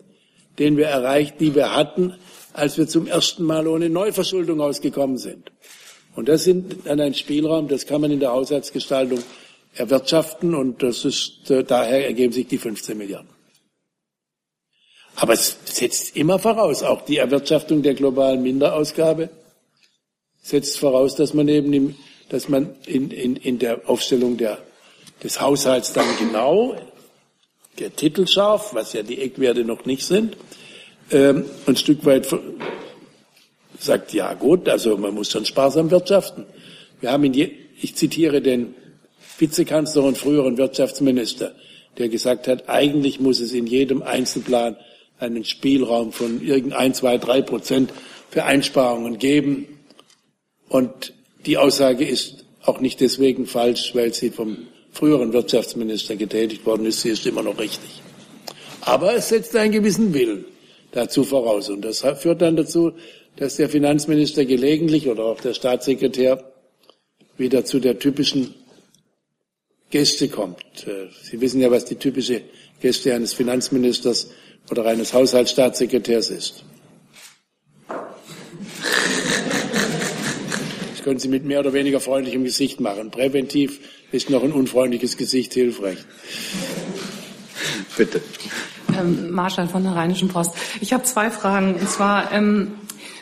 den wir erreicht, die wir hatten, als wir zum ersten Mal ohne Neuverschuldung ausgekommen sind. Und das sind dann ein Spielraum, das kann man in der Haushaltsgestaltung erwirtschaften und das ist, äh, daher ergeben sich die 15 Milliarden. Aber es setzt immer voraus, auch die Erwirtschaftung der globalen Minderausgabe setzt voraus, dass man eben im, dass man in, in, in der Aufstellung der, des Haushalts dann genau der Titel scharf, was ja die Eckwerte noch nicht sind, ähm, ein Stück weit sagt, ja gut, also man muss schon sparsam wirtschaften. Wir haben in je, ich zitiere den Vizekanzler und früheren Wirtschaftsminister, der gesagt hat, eigentlich muss es in jedem Einzelplan einen Spielraum von irgendein, zwei, drei Prozent für Einsparungen geben. Und die Aussage ist auch nicht deswegen falsch, weil sie vom früheren Wirtschaftsminister getätigt worden ist. Sie ist immer noch richtig. Aber es setzt einen gewissen Willen dazu voraus. Und das führt dann dazu, dass der Finanzminister gelegentlich oder auch der Staatssekretär wieder zu der typischen Gäste kommt. Äh, Sie wissen ja, was die typische Gäste eines Finanzministers oder eines Haushaltsstaatssekretärs ist. Das können Sie mit mehr oder weniger freundlichem Gesicht machen. Präventiv ist noch ein unfreundliches Gesicht hilfreich. Bitte. Ähm, Marschall von der Rheinischen Post. Ich habe zwei Fragen. Und zwar, ähm,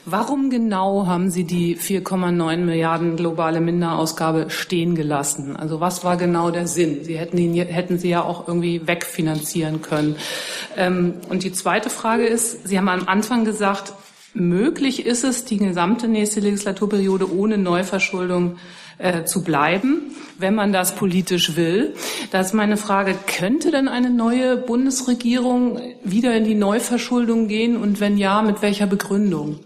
warum genau haben Sie die 4,9 Milliarden globale Minderausgabe stehen gelassen? Also was war genau der Sinn? Sie hätten, ihn, hätten Sie ja auch irgendwie wegfinanzieren können. Ähm, und die zweite Frage ist, Sie haben am Anfang gesagt, möglich ist es, die gesamte nächste Legislaturperiode ohne Neuverschuldung äh, zu bleiben, wenn man das politisch will. Da ist meine Frage, könnte denn eine neue Bundesregierung wieder in die Neuverschuldung gehen und wenn ja, mit welcher Begründung?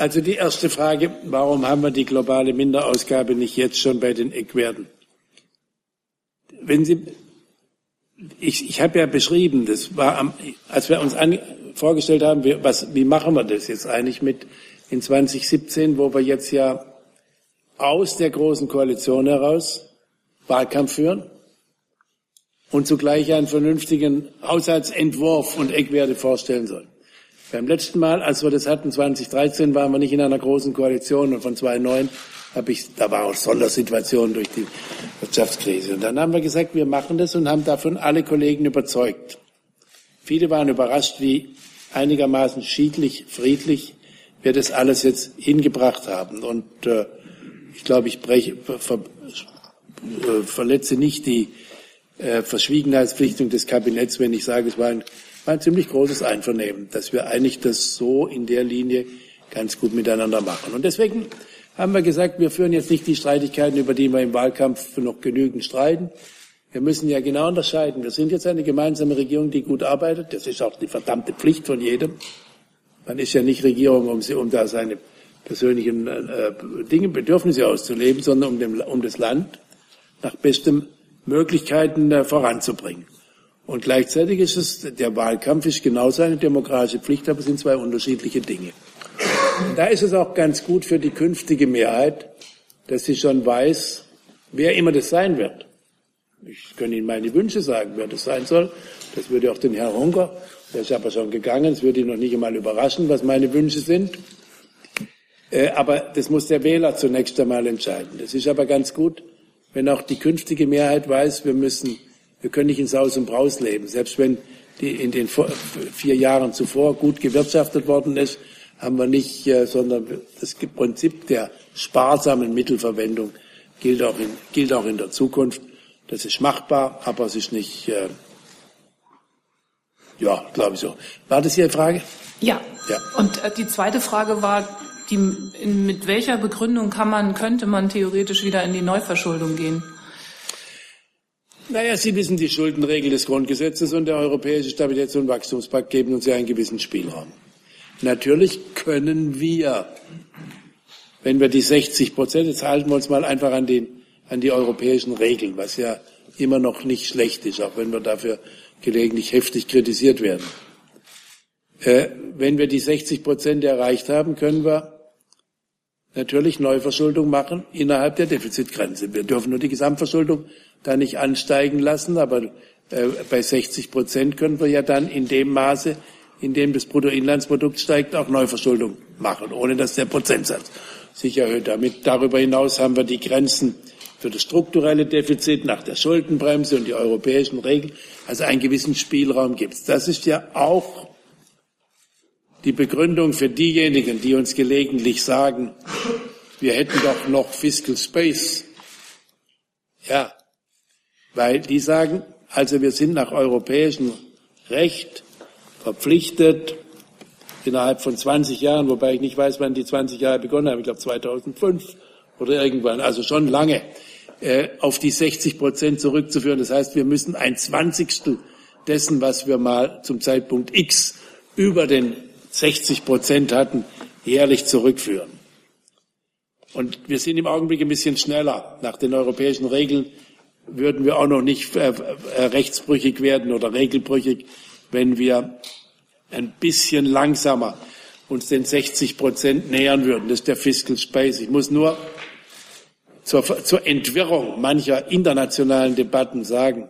Also die erste Frage, warum haben wir die globale Minderausgabe nicht jetzt schon bei den Eckwerten? Wenn Sie, ich, ich habe ja beschrieben, das war, am, als wir uns an, vorgestellt haben, wir, was, wie machen wir das jetzt eigentlich mit in 2017, wo wir jetzt ja aus der großen Koalition heraus Wahlkampf führen und zugleich einen vernünftigen Haushaltsentwurf und Eckwerte vorstellen sollen. Beim letzten Mal, als wir das hatten, 2013, waren wir nicht in einer großen Koalition und von 2009 habe ich, da war auch Sondersituation durch die Wirtschaftskrise. Und dann haben wir gesagt, wir machen das und haben davon alle Kollegen überzeugt. Viele waren überrascht, wie einigermaßen schiedlich, friedlich wir das alles jetzt hingebracht haben. Und äh, ich glaube, ich breche, ver, äh, verletze nicht die äh, Verschwiegenheitspflichtung des Kabinetts, wenn ich sage, es war ein, ein ziemlich großes Einvernehmen, dass wir eigentlich das so in der Linie ganz gut miteinander machen. Und deswegen haben wir gesagt, wir führen jetzt nicht die Streitigkeiten, über die wir im Wahlkampf noch genügend streiten. Wir müssen ja genau unterscheiden. Wir sind jetzt eine gemeinsame Regierung, die gut arbeitet. Das ist auch die verdammte Pflicht von jedem. Man ist ja nicht Regierung, um, sie, um da seine persönlichen äh, Dinge, Bedürfnisse auszuleben, sondern um, dem, um das Land nach besten Möglichkeiten äh, voranzubringen. Und gleichzeitig ist es, der Wahlkampf ist genauso eine demokratische Pflicht, aber es sind zwei unterschiedliche Dinge. Und da ist es auch ganz gut für die künftige Mehrheit, dass sie schon weiß, wer immer das sein wird. Ich kann Ihnen meine Wünsche sagen, wer das sein soll. Das würde auch den Herrn Honker der ist aber schon gegangen. Es würde ihn noch nicht einmal überraschen, was meine Wünsche sind. Äh, aber das muss der Wähler zunächst einmal entscheiden. Es ist aber ganz gut, wenn auch die künftige Mehrheit weiß, wir müssen, wir können nicht in Saus und Braus leben. Selbst wenn die in den vier Jahren zuvor gut gewirtschaftet worden ist, haben wir nicht, äh, sondern das Prinzip der sparsamen Mittelverwendung gilt auch in, gilt auch in der Zukunft. Das ist machbar, aber es ist nicht, äh, ja, glaube ich so. War das Ihre Frage? Ja. ja. Und äh, die zweite Frage war, die, in, mit welcher Begründung kann man, könnte man theoretisch wieder in die Neuverschuldung gehen? Naja, Sie wissen die Schuldenregel des Grundgesetzes und der Europäische Stabilitäts- und Wachstumspakt geben uns ja einen gewissen Spielraum. Natürlich können wir, wenn wir die 60 Prozent, jetzt halten wir uns mal einfach an, den, an die europäischen Regeln, was ja immer noch nicht schlecht ist, auch wenn wir dafür gelegentlich heftig kritisiert werden. Äh, wenn wir die 60 Prozent erreicht haben, können wir natürlich Neuverschuldung machen innerhalb der Defizitgrenze. Wir dürfen nur die Gesamtverschuldung da nicht ansteigen lassen, aber äh, bei 60 Prozent können wir ja dann in dem Maße, in dem das Bruttoinlandsprodukt steigt, auch Neuverschuldung machen, ohne dass der Prozentsatz sich erhöht. Damit darüber hinaus haben wir die Grenzen für das strukturelle Defizit nach der Schuldenbremse und die europäischen Regeln, also einen gewissen Spielraum gibt es. Das ist ja auch die Begründung für diejenigen, die uns gelegentlich sagen, wir hätten doch noch Fiscal Space. Ja, weil die sagen, also wir sind nach europäischem Recht verpflichtet, innerhalb von 20 Jahren, wobei ich nicht weiß, wann die 20 Jahre begonnen haben, ich glaube 2005 oder irgendwann, also schon lange, äh, auf die 60 Prozent zurückzuführen. Das heißt, wir müssen ein Zwanzigstel dessen, was wir mal zum Zeitpunkt X über den 60 Prozent hatten, jährlich zurückführen. Und wir sind im Augenblick ein bisschen schneller. Nach den europäischen Regeln würden wir auch noch nicht äh, äh, rechtsbrüchig werden oder regelbrüchig, wenn wir ein bisschen langsamer uns den 60 Prozent nähern würden. Das ist der Fiscal Space. Ich muss nur zur, zur Entwirrung mancher internationalen Debatten sagen.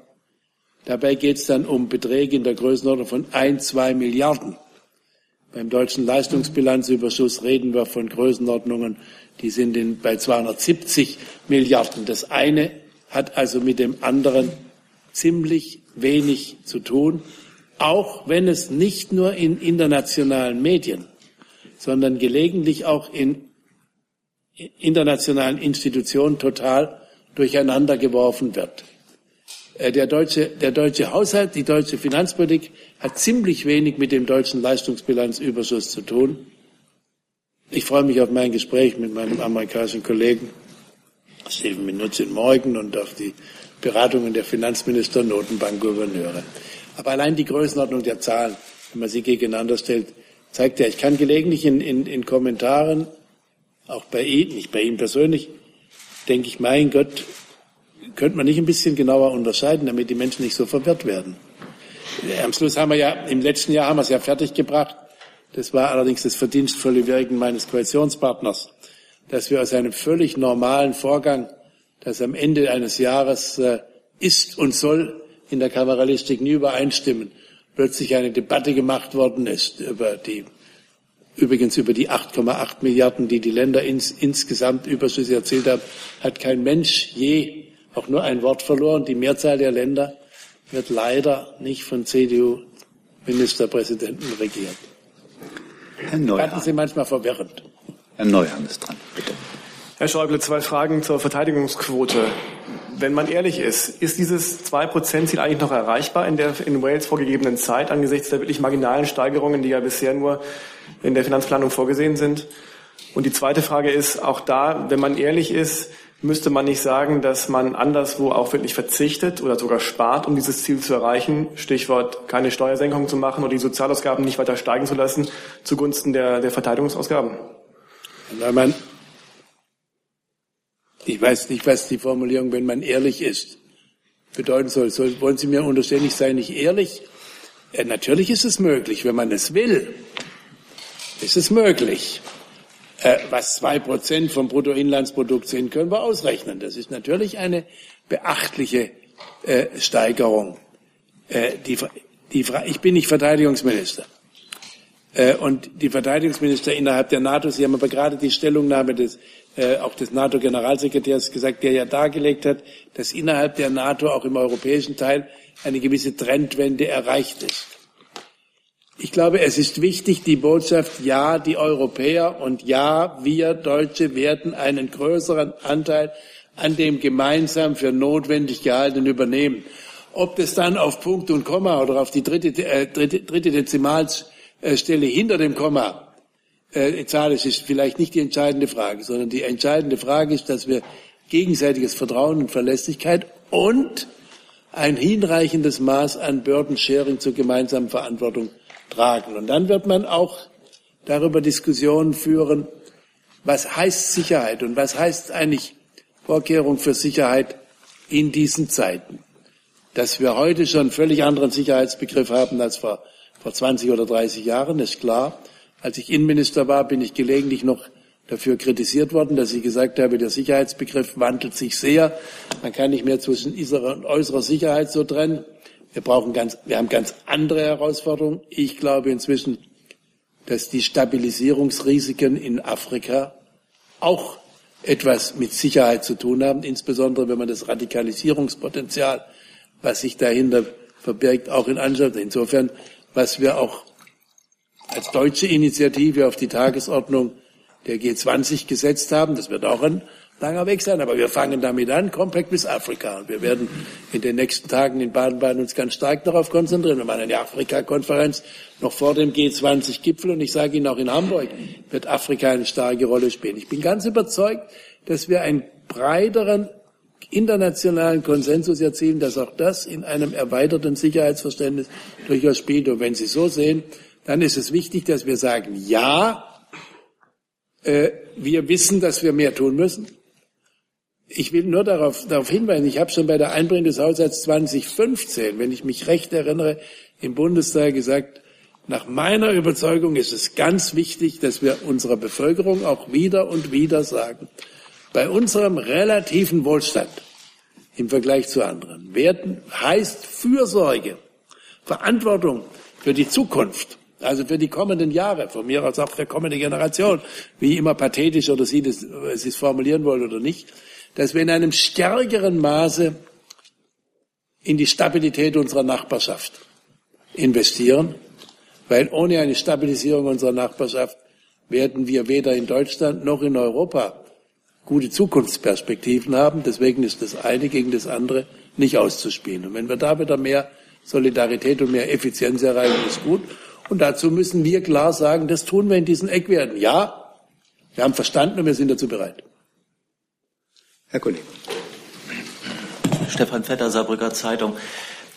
Dabei geht es dann um Beträge in der Größenordnung von ein, zwei Milliarden. Beim deutschen Leistungsbilanzüberschuss reden wir von Größenordnungen, die sind in, bei 270 Milliarden. Das eine hat also mit dem anderen ziemlich wenig zu tun, auch wenn es nicht nur in internationalen Medien, sondern gelegentlich auch in internationalen Institutionen total durcheinander geworfen wird. Äh, der deutsche, der deutsche Haushalt, die deutsche Finanzpolitik hat ziemlich wenig mit dem deutschen Leistungsbilanzüberschuss zu tun. Ich freue mich auf mein Gespräch mit meinem amerikanischen Kollegen Stephen Mnuchin morgen und auf die Beratungen der Finanzminister und Notenbankgouverneure. Aber allein die Größenordnung der Zahlen, wenn man sie gegeneinander stellt, zeigt ja, ich kann gelegentlich in, in, in Kommentaren, auch bei Ihnen, nicht bei Ihnen persönlich, denke ich, mein Gott, könnte man nicht ein bisschen genauer unterscheiden, damit die Menschen nicht so verwirrt werden. Am Schluss haben wir ja, im letzten Jahr haben wir es ja fertiggebracht. Das war allerdings das verdienstvolle Wirken meines Koalitionspartners, dass wir aus einem völlig normalen Vorgang, das am Ende eines Jahres äh, ist und soll in der Kameralistik nie übereinstimmen, plötzlich eine Debatte gemacht worden ist über die Übrigens über die 8,8 Milliarden, die die Länder ins, insgesamt überschüssig erzielt haben, hat kein Mensch je auch nur ein Wort verloren. Die Mehrzahl der Länder wird leider nicht von CDU-Ministerpräsidenten regiert. Herr Neumann. Debatten sind manchmal verwirrend. Herr Neumann ist dran, bitte. Herr Schäuble, zwei Fragen zur Verteidigungsquote. Wenn man ehrlich ist, ist dieses 2-Prozent-Ziel eigentlich noch erreichbar in der in Wales vorgegebenen Zeit angesichts der wirklich marginalen Steigerungen, die ja bisher nur in der Finanzplanung vorgesehen sind? Und die zweite Frage ist, auch da, wenn man ehrlich ist, Müsste man nicht sagen, dass man anderswo auch wirklich verzichtet oder sogar spart, um dieses Ziel zu erreichen? Stichwort keine Steuersenkung zu machen oder die Sozialausgaben nicht weiter steigen zu lassen zugunsten der, der Verteidigungsausgaben? Herr Neumann, ich weiß nicht, was die Formulierung, wenn man ehrlich ist, bedeuten soll. soll wollen Sie mir unterstellen, ich sei nicht ehrlich? Ja, natürlich ist es möglich, wenn man es will. Ist es möglich. Äh, was zwei Prozent vom Bruttoinlandsprodukt sind, können wir ausrechnen. Das ist natürlich eine beachtliche äh, Steigerung. Äh, die, die, ich bin nicht Verteidigungsminister. Äh, und die Verteidigungsminister innerhalb der NATO, Sie haben aber gerade die Stellungnahme des, äh, auch des NATO-Generalsekretärs gesagt, der ja dargelegt hat, dass innerhalb der NATO auch im europäischen Teil eine gewisse Trendwende erreicht ist. Ich glaube, es ist wichtig, die Botschaft, ja, die Europäer und ja, wir Deutsche werden einen größeren Anteil an dem gemeinsam für notwendig gehaltenen übernehmen. Ob das dann auf Punkt und Komma oder auf die dritte, äh, dritte, dritte Dezimalstelle hinter dem Komma äh, Zahl ist, ist vielleicht nicht die entscheidende Frage, sondern die entscheidende Frage ist, dass wir gegenseitiges Vertrauen und Verlässlichkeit und ein hinreichendes Maß an Burdensharing zur gemeinsamen Verantwortung tragen. Und dann wird man auch darüber Diskussionen führen, was heißt Sicherheit und was heißt eigentlich Vorkehrung für Sicherheit in diesen Zeiten. Dass wir heute schon einen völlig anderen Sicherheitsbegriff haben als vor, vor 20 oder 30 Jahren, ist klar. Als ich Innenminister war, bin ich gelegentlich noch dafür kritisiert worden, dass ich gesagt habe, der Sicherheitsbegriff wandelt sich sehr. Man kann nicht mehr zwischen innerer und äußerer Sicherheit so trennen. Wir brauchen ganz, wir haben ganz andere Herausforderungen. Ich glaube inzwischen, dass die Stabilisierungsrisiken in Afrika auch etwas mit Sicherheit zu tun haben, insbesondere wenn man das Radikalisierungspotenzial, was sich dahinter verbirgt, auch in anschaut. Insofern, was wir auch als deutsche Initiative auf die Tagesordnung der G20 gesetzt haben, das wird auch ein langer Weg sein. Aber wir fangen damit an, Compact with Africa. Und wir werden in den nächsten Tagen in Baden-Baden uns ganz stark darauf konzentrieren. Wir machen eine Afrika-Konferenz noch vor dem G20-Gipfel. Und ich sage Ihnen, auch in Hamburg wird Afrika eine starke Rolle spielen. Ich bin ganz überzeugt, dass wir einen breiteren internationalen Konsensus erzielen, dass auch das in einem erweiterten Sicherheitsverständnis durchaus spielt. Und wenn Sie so sehen, dann ist es wichtig, dass wir sagen, ja, äh, wir wissen, dass wir mehr tun müssen. Ich will nur darauf, darauf hinweisen, ich habe schon bei der Einbringung des Haushalts 2015, wenn ich mich recht erinnere, im Bundestag gesagt, nach meiner Überzeugung ist es ganz wichtig, dass wir unserer Bevölkerung auch wieder und wieder sagen, bei unserem relativen Wohlstand im Vergleich zu anderen werden, heißt Fürsorge, Verantwortung für die Zukunft, also für die kommenden Jahre, von mir aus auch für kommende Generation, wie immer pathetisch oder Sie Sie es formulieren wollen oder nicht, dass wir in einem stärkeren Maße in die Stabilität unserer Nachbarschaft investieren, weil ohne eine Stabilisierung unserer Nachbarschaft werden wir weder in Deutschland noch in Europa gute Zukunftsperspektiven haben. Deswegen ist das eine gegen das andere nicht auszuspielen. Und wenn wir da wieder mehr Solidarität und mehr Effizienz erreichen, ist gut. Und dazu müssen wir klar sagen, das tun wir in diesen Eckwerten. Ja, wir haben verstanden und wir sind dazu bereit. Herr Kollege. Stefan Vetter, Saarbrücker Zeitung.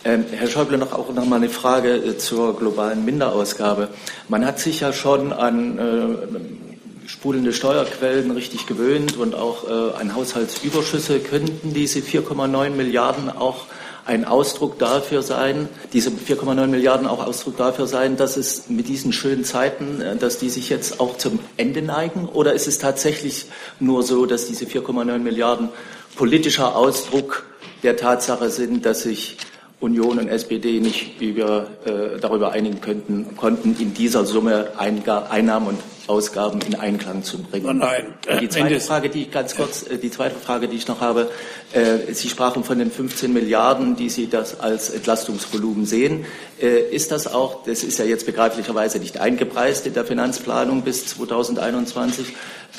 Ähm, Herr Schäuble, noch auch noch mal eine Frage äh, zur globalen Minderausgabe. Man hat sich ja schon an äh, sprudelnde Steuerquellen richtig gewöhnt und auch äh, an Haushaltsüberschüsse. Könnten diese 4,9 Milliarden auch ein Ausdruck dafür sein, diese 4,9 Milliarden auch Ausdruck dafür sein, dass es mit diesen schönen Zeiten, äh, dass die sich jetzt auch zum Ende neigen? Oder ist es tatsächlich nur so, dass diese 4,9 Milliarden politischer Ausdruck der Tatsache sind, dass sich Union und SPD nicht über, äh, darüber einigen könnten, konnten, in dieser Summe Einnahmen und Ausgaben in Einklang zu bringen. Oh nein. Die zweite Frage, die ich ganz kurz, äh, die zweite Frage, die ich noch habe, äh, Sie sprachen von den 15 Milliarden, die Sie das als Entlastungsvolumen sehen. Äh, ist das auch, das ist ja jetzt begreiflicherweise nicht eingepreist in der Finanzplanung bis 2021.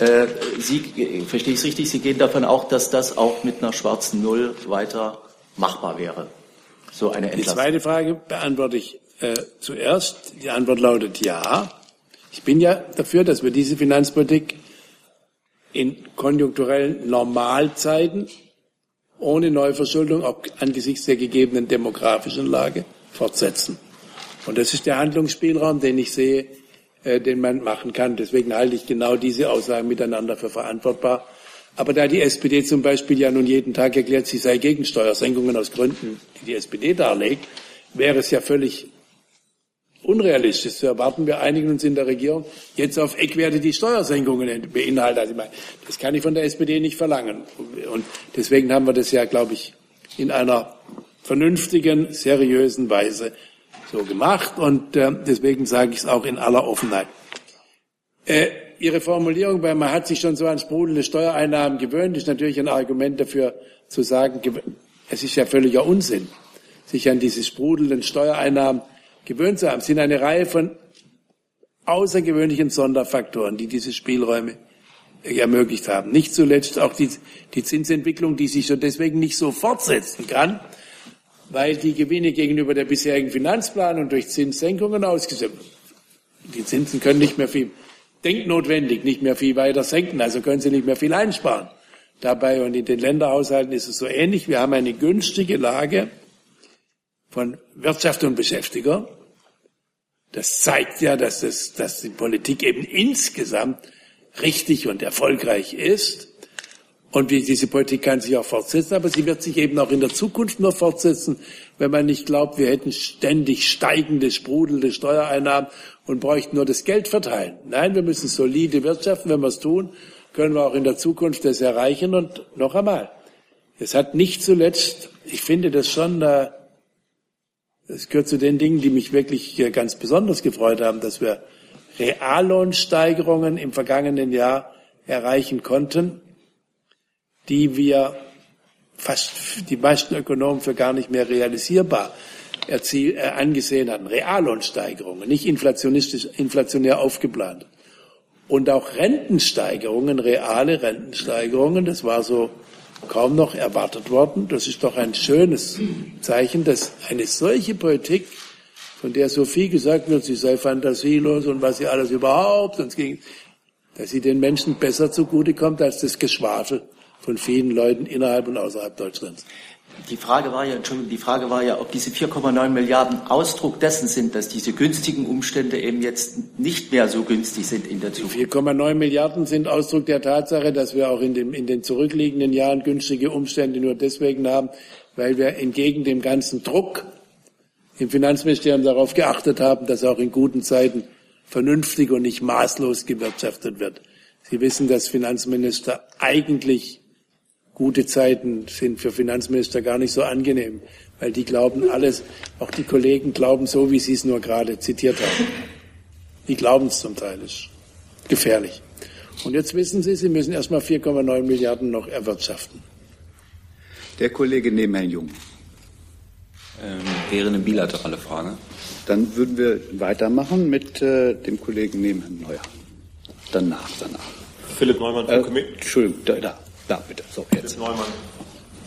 Äh, Sie, verstehe ich es richtig, Sie gehen davon auch, dass das auch mit einer schwarzen Null weiter machbar wäre? So eine Entlastung? Die zweite Frage beantworte ich äh, zuerst. Die Antwort lautet ja. Ich bin ja dafür, dass wir diese Finanzpolitik in konjunkturellen Normalzeiten ohne Neuverschuldung auch angesichts der gegebenen demografischen Lage fortsetzen. Und das ist der Handlungsspielraum, den ich sehe, äh, den man machen kann. Deswegen halte ich genau diese Aussagen miteinander für verantwortbar. Aber da die SPD zum Beispiel ja nun jeden Tag erklärt, sie sei gegen Steuersenkungen aus Gründen, die die SPD darlegt, wäre es ja völlig unrealistisch zu erwarten. Wir einigen uns in der Regierung jetzt auf Eckwerte, die Steuersenkungen beinhalten. Also ich meine, das kann ich von der SPD nicht verlangen. Und deswegen haben wir das ja, glaube ich, in einer vernünftigen, seriösen Weise so gemacht. Und äh, deswegen sage ich es auch in aller Offenheit. Äh, Ihre Formulierung, weil man hat sich schon so an sprudelnde Steuereinnahmen gewöhnt, ist natürlich ein Argument dafür zu sagen, es ist ja völliger Unsinn, sich an diese sprudelnden Steuereinnahmen gewöhnt zu haben. Es sind eine Reihe von außergewöhnlichen Sonderfaktoren, die diese Spielräume ermöglicht haben. Nicht zuletzt auch die, die Zinsentwicklung, die sich schon deswegen nicht so fortsetzen kann, weil die Gewinne gegenüber der bisherigen Finanzplanung durch Zinssenkungen ausgesetzt Die Zinsen können nicht mehr viel denknotwendig nicht mehr viel weiter senken, also können sie nicht mehr viel einsparen. Dabei und in den Länderhaushalten ist es so ähnlich. Wir haben eine günstige Lage von Wirtschaft und Beschäftiger. Das zeigt ja, dass, das, dass die Politik eben insgesamt richtig und erfolgreich ist. Und wie diese Politik kann sich auch fortsetzen, aber sie wird sich eben auch in der Zukunft nur fortsetzen, wenn man nicht glaubt, wir hätten ständig steigende, sprudelnde Steuereinnahmen und bräuchten nur das Geld verteilen. Nein, wir müssen solide wirtschaften. Wenn wir es tun, können wir auch in der Zukunft das erreichen. Und noch einmal, es hat nicht zuletzt, ich finde das schon, es gehört zu den Dingen, die mich wirklich ganz besonders gefreut haben, dass wir Reallohnsteigerungen im vergangenen Jahr erreichen konnten, die wir fast die meisten Ökonomen für gar nicht mehr realisierbar erziel, äh, angesehen hatten. Reallohnsteigerungen, nicht inflationistisch, inflationär aufgeplant. Und auch Rentensteigerungen, reale Rentensteigerungen, das war so kaum noch erwartet worden. Das ist doch ein schönes Zeichen, dass eine solche Politik, von der so viel gesagt wird, sie sei fantasielos und was sie alles überhaupt, sonst ging, dass sie den Menschen besser zugutekommt als das Geschwafel von vielen Leuten innerhalb und außerhalb Deutschlands. Die Frage war ja, Entschuldigung, die Frage war ja, ob diese 4,9 Milliarden Ausdruck dessen sind, dass diese günstigen Umstände eben jetzt nicht mehr so günstig sind in der Zukunft. 4,9 Milliarden sind Ausdruck der Tatsache, dass wir auch in, dem, in den zurückliegenden Jahren günstige Umstände nur deswegen haben, weil wir entgegen dem ganzen Druck im Finanzministerium darauf geachtet haben, dass auch in guten Zeiten vernünftig und nicht maßlos gewirtschaftet wird. Sie wissen, dass Finanzminister eigentlich gute Zeiten sind für Finanzminister gar nicht so angenehm, weil die glauben alles, auch die Kollegen glauben so, wie Sie es nur gerade zitiert haben. Die glauben es zum Teil, das ist gefährlich. Und jetzt wissen Sie, Sie müssen erst mal 4,9 Milliarden noch erwirtschaften. Der Kollege neben Herrn Jung. Ähm, wäre eine bilaterale Frage. Dann würden wir weitermachen mit äh, dem Kollegen neben Herrn Neuer. Danach, danach. Philipp Neumann von äh, Entschuldigung, da, da, da, bitte. So, jetzt. Neumann,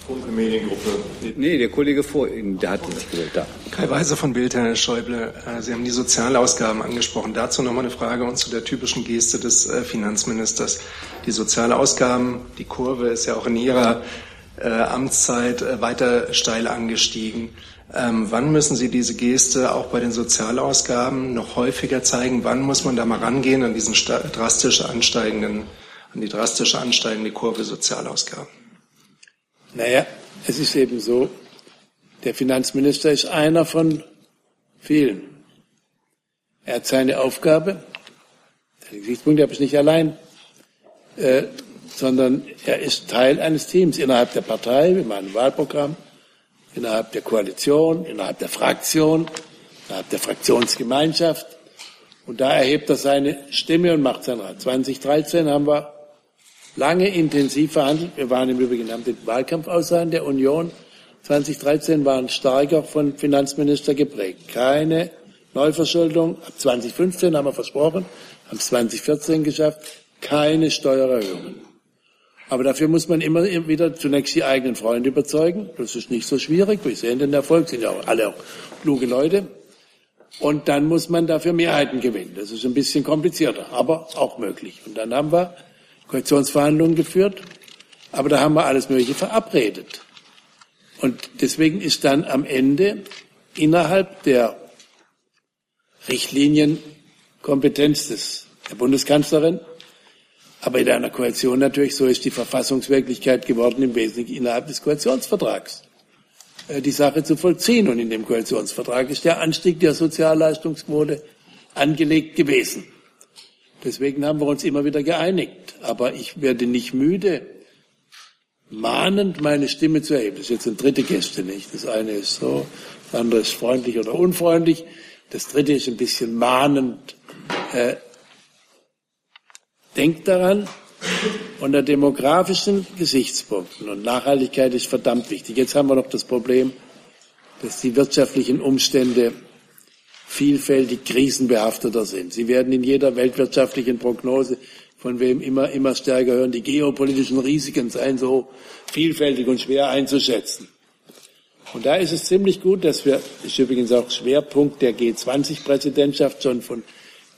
Funke Mediengruppe. Nee, der Kollege vor Ihnen, der hat sich gewählt. Da. Kai Weiser von Bild, Herr Schäuble. Äh, Sie haben die Sozialausgaben angesprochen. Dazu nochmal eine Frage und zu der typischen Geste des äh, Finanzministers. Die Sozialausgaben, die Kurve ist ja auch in Ihrer äh, Amtszeit weiter steil angestiegen. Ähm, wann müssen Sie diese Geste auch bei den Sozialausgaben noch häufiger zeigen? Wann muss man da mal rangehen an diesen drastisch ansteigenden, an die drastisch ansteigende Kurve Sozialausgaben? Naja, es ist eben so, der Finanzminister ist einer von vielen. Er hat seine Aufgabe, den Gesichtspunkt habe ich nicht allein, äh, sondern er ist Teil eines Teams innerhalb der Partei, mit meinem Wahlprogramm innerhalb der Koalition, innerhalb der Fraktion, innerhalb der Fraktionsgemeinschaft. Und da erhebt er seine Stimme und macht sein Rat. 2013 haben wir lange intensiv verhandelt. Wir waren im Übrigen, haben den Wahlkampf aussahen der Union. 2013 waren starker von Finanzminister geprägt. Keine Neuverschuldung. Ab 2015 haben wir versprochen, haben es 2014 geschafft. Keine Steuererhöhungen. Aber dafür muss man immer wieder zunächst die eigenen Freunde überzeugen. Das ist nicht so schwierig. Wir sehen den Erfolg, sind ja auch alle auch kluge Leute. Und dann muss man dafür Mehrheiten gewinnen. Das ist ein bisschen komplizierter, aber auch möglich. Und dann haben wir Koalitionsverhandlungen geführt, aber da haben wir alles Mögliche verabredet. Und deswegen ist dann am Ende innerhalb der Richtlinien Kompetenz des, der Bundeskanzlerin aber in einer Koalition natürlich, so ist die Verfassungswirklichkeit geworden, im Wesentlichen innerhalb des Koalitionsvertrags äh, die Sache zu vollziehen. Und in dem Koalitionsvertrag ist der Anstieg der Sozialleistungsquote angelegt gewesen. Deswegen haben wir uns immer wieder geeinigt. Aber ich werde nicht müde, mahnend meine Stimme zu erheben. Das ist jetzt eine dritte Geste nicht. Das eine ist so, das andere ist freundlich oder unfreundlich. Das dritte ist ein bisschen mahnend. Äh, Denkt daran, unter demografischen Gesichtspunkten und Nachhaltigkeit ist verdammt wichtig. Jetzt haben wir noch das Problem, dass die wirtschaftlichen Umstände vielfältig krisenbehafteter sind. Sie werden in jeder weltwirtschaftlichen Prognose von wem immer, immer stärker hören, die geopolitischen Risiken seien so vielfältig und schwer einzuschätzen. Und da ist es ziemlich gut, dass wir, ist übrigens auch Schwerpunkt der G20-Präsidentschaft schon von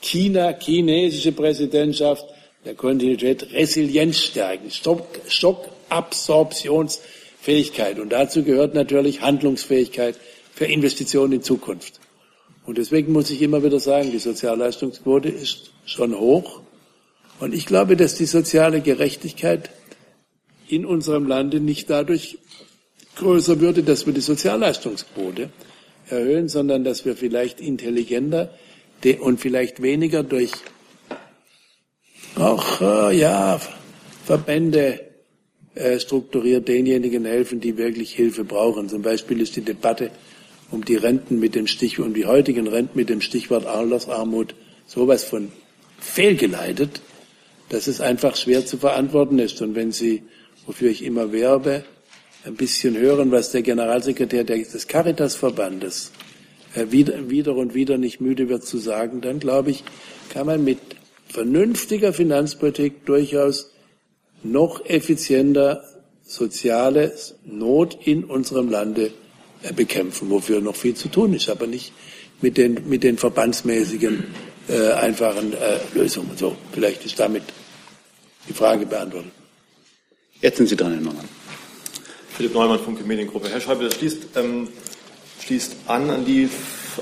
China, chinesische Präsidentschaft, der Kontinuität Resilienz stärken, Stock, Stockabsorptionsfähigkeit. Und dazu gehört natürlich Handlungsfähigkeit für Investitionen in Zukunft. Und deswegen muss ich immer wieder sagen, die Sozialleistungsquote ist schon hoch. Und ich glaube, dass die soziale Gerechtigkeit in unserem Lande nicht dadurch größer würde, dass wir die Sozialleistungsquote erhöhen, sondern dass wir vielleicht intelligenter und vielleicht weniger durch auch äh, ja, Verbände äh, strukturiert denjenigen helfen, die wirklich Hilfe brauchen. Zum Beispiel ist die Debatte um die Renten mit dem Stichwort, um die heutigen Renten mit dem Stichwort Altersarmut sowas von fehlgeleitet, dass es einfach schwer zu verantworten ist. Und wenn Sie, wofür ich immer werbe, ein bisschen hören, was der Generalsekretär des Caritasverbandes äh, wieder, wieder und wieder nicht müde wird zu sagen, dann glaube ich, kann man mit vernünftiger Finanzpolitik durchaus noch effizienter soziale Not in unserem Lande bekämpfen, wofür noch viel zu tun ist, aber nicht mit den, mit den verbandsmäßigen äh, einfachen äh, Lösungen. So, vielleicht ist damit die Frage beantwortet. Jetzt sind Sie dran, Herr Neumann. Philipp Neumann, Funke Mediengruppe. Herr Schäuble, das schließt, ähm, schließt an an die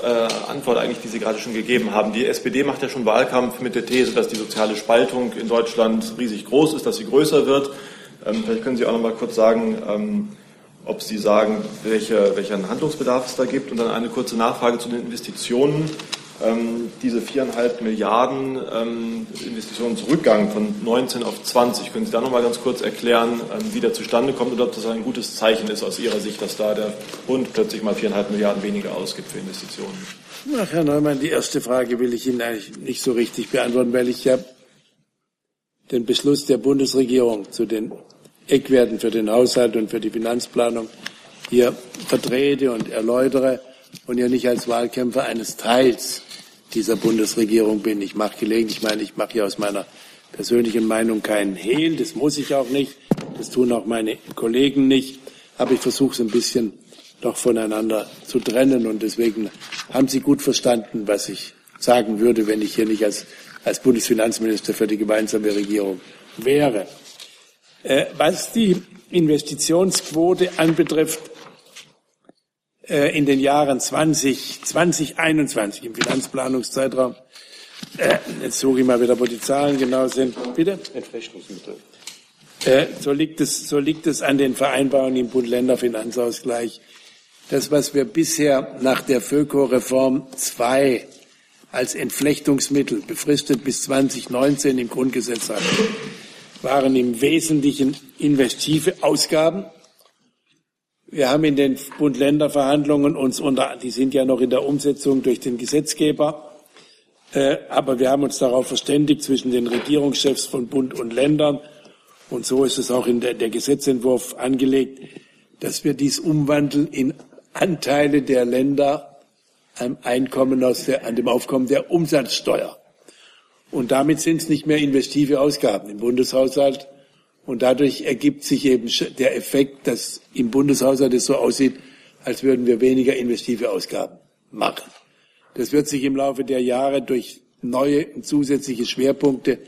äh, Antwort eigentlich, die Sie gerade schon gegeben haben. Die SPD macht ja schon Wahlkampf mit der These, dass die soziale Spaltung in Deutschland riesig groß ist, dass sie größer wird. Ähm, vielleicht können Sie auch noch mal kurz sagen, ähm, ob Sie sagen, welche, welchen Handlungsbedarf es da gibt. Und dann eine kurze Nachfrage zu den Investitionen. ähm, diese viereinhalb Milliarden ähm, Investitionsrückgang von 19 auf 20. Können Sie da noch mal ganz kurz erklären, ähm, wie der zustande kommt und ob das ein gutes Zeichen ist aus Ihrer Sicht, dass da der Bund plötzlich mal viereinhalb Milliarden weniger ausgibt für Investitionen? Ach, Herr Neumann, die erste Frage will ich Ihnen eigentlich nicht so richtig beantworten, weil ich ja den Beschluss der Bundesregierung zu den Eckwerten für den Haushalt und für die Finanzplanung hier vertrete und erläutere und ja nicht als Wahlkämpfer eines Teils dieser Bundesregierung bin. Ich mache gelegentlich, ich meine, ich mache hier aus meiner persönlichen Meinung keinen Hehl, das muss ich auch nicht, das tun auch meine Kollegen nicht, aber ich versuche es ein bisschen doch voneinander zu trennen und deswegen haben Sie gut verstanden, was ich sagen würde, wenn ich hier nicht als, als Bundesfinanzminister für die gemeinsame Regierung wäre. Äh, was die Investitionsquote anbetrifft, äh, in den Jahren 20, 2021 im Finanzplanungszeitraum. Äh, jetzt suche ich mal wieder, wo die Zahlen genau sind. Bitte? Entflechtungsmittel. So, liegt es, so liegt es an den Vereinbarungen im Bund-Länder-Finanzausgleich. Das, was wir bisher nach der FÖKO-Reform 2 als Entflechtungsmittel befristet bis 2019 im Grundgesetz hatten, waren im Wesentlichen investive Ausgaben wir haben in den Bund-Länder-Verhandlungen uns unter, die sind ja noch in der Umsetzung durch den Gesetzgeber, äh, aber wir haben uns darauf verständigt zwischen den Regierungschefs von Bund und Ländern, und so ist es auch in der, der Gesetzentwurf angelegt, dass wir dies umwandeln in Anteile der Länder am Einkommen aus der, an dem Aufkommen der Umsatzsteuer. Und damit sind es nicht mehr investive Ausgaben im Bundeshaushalt, und dadurch ergibt sich eben der Effekt, dass im Bundeshaushalt es so aussieht, als würden wir weniger investive Ausgaben machen. Das wird sich im Laufe der Jahre durch neue und zusätzliche Schwerpunkte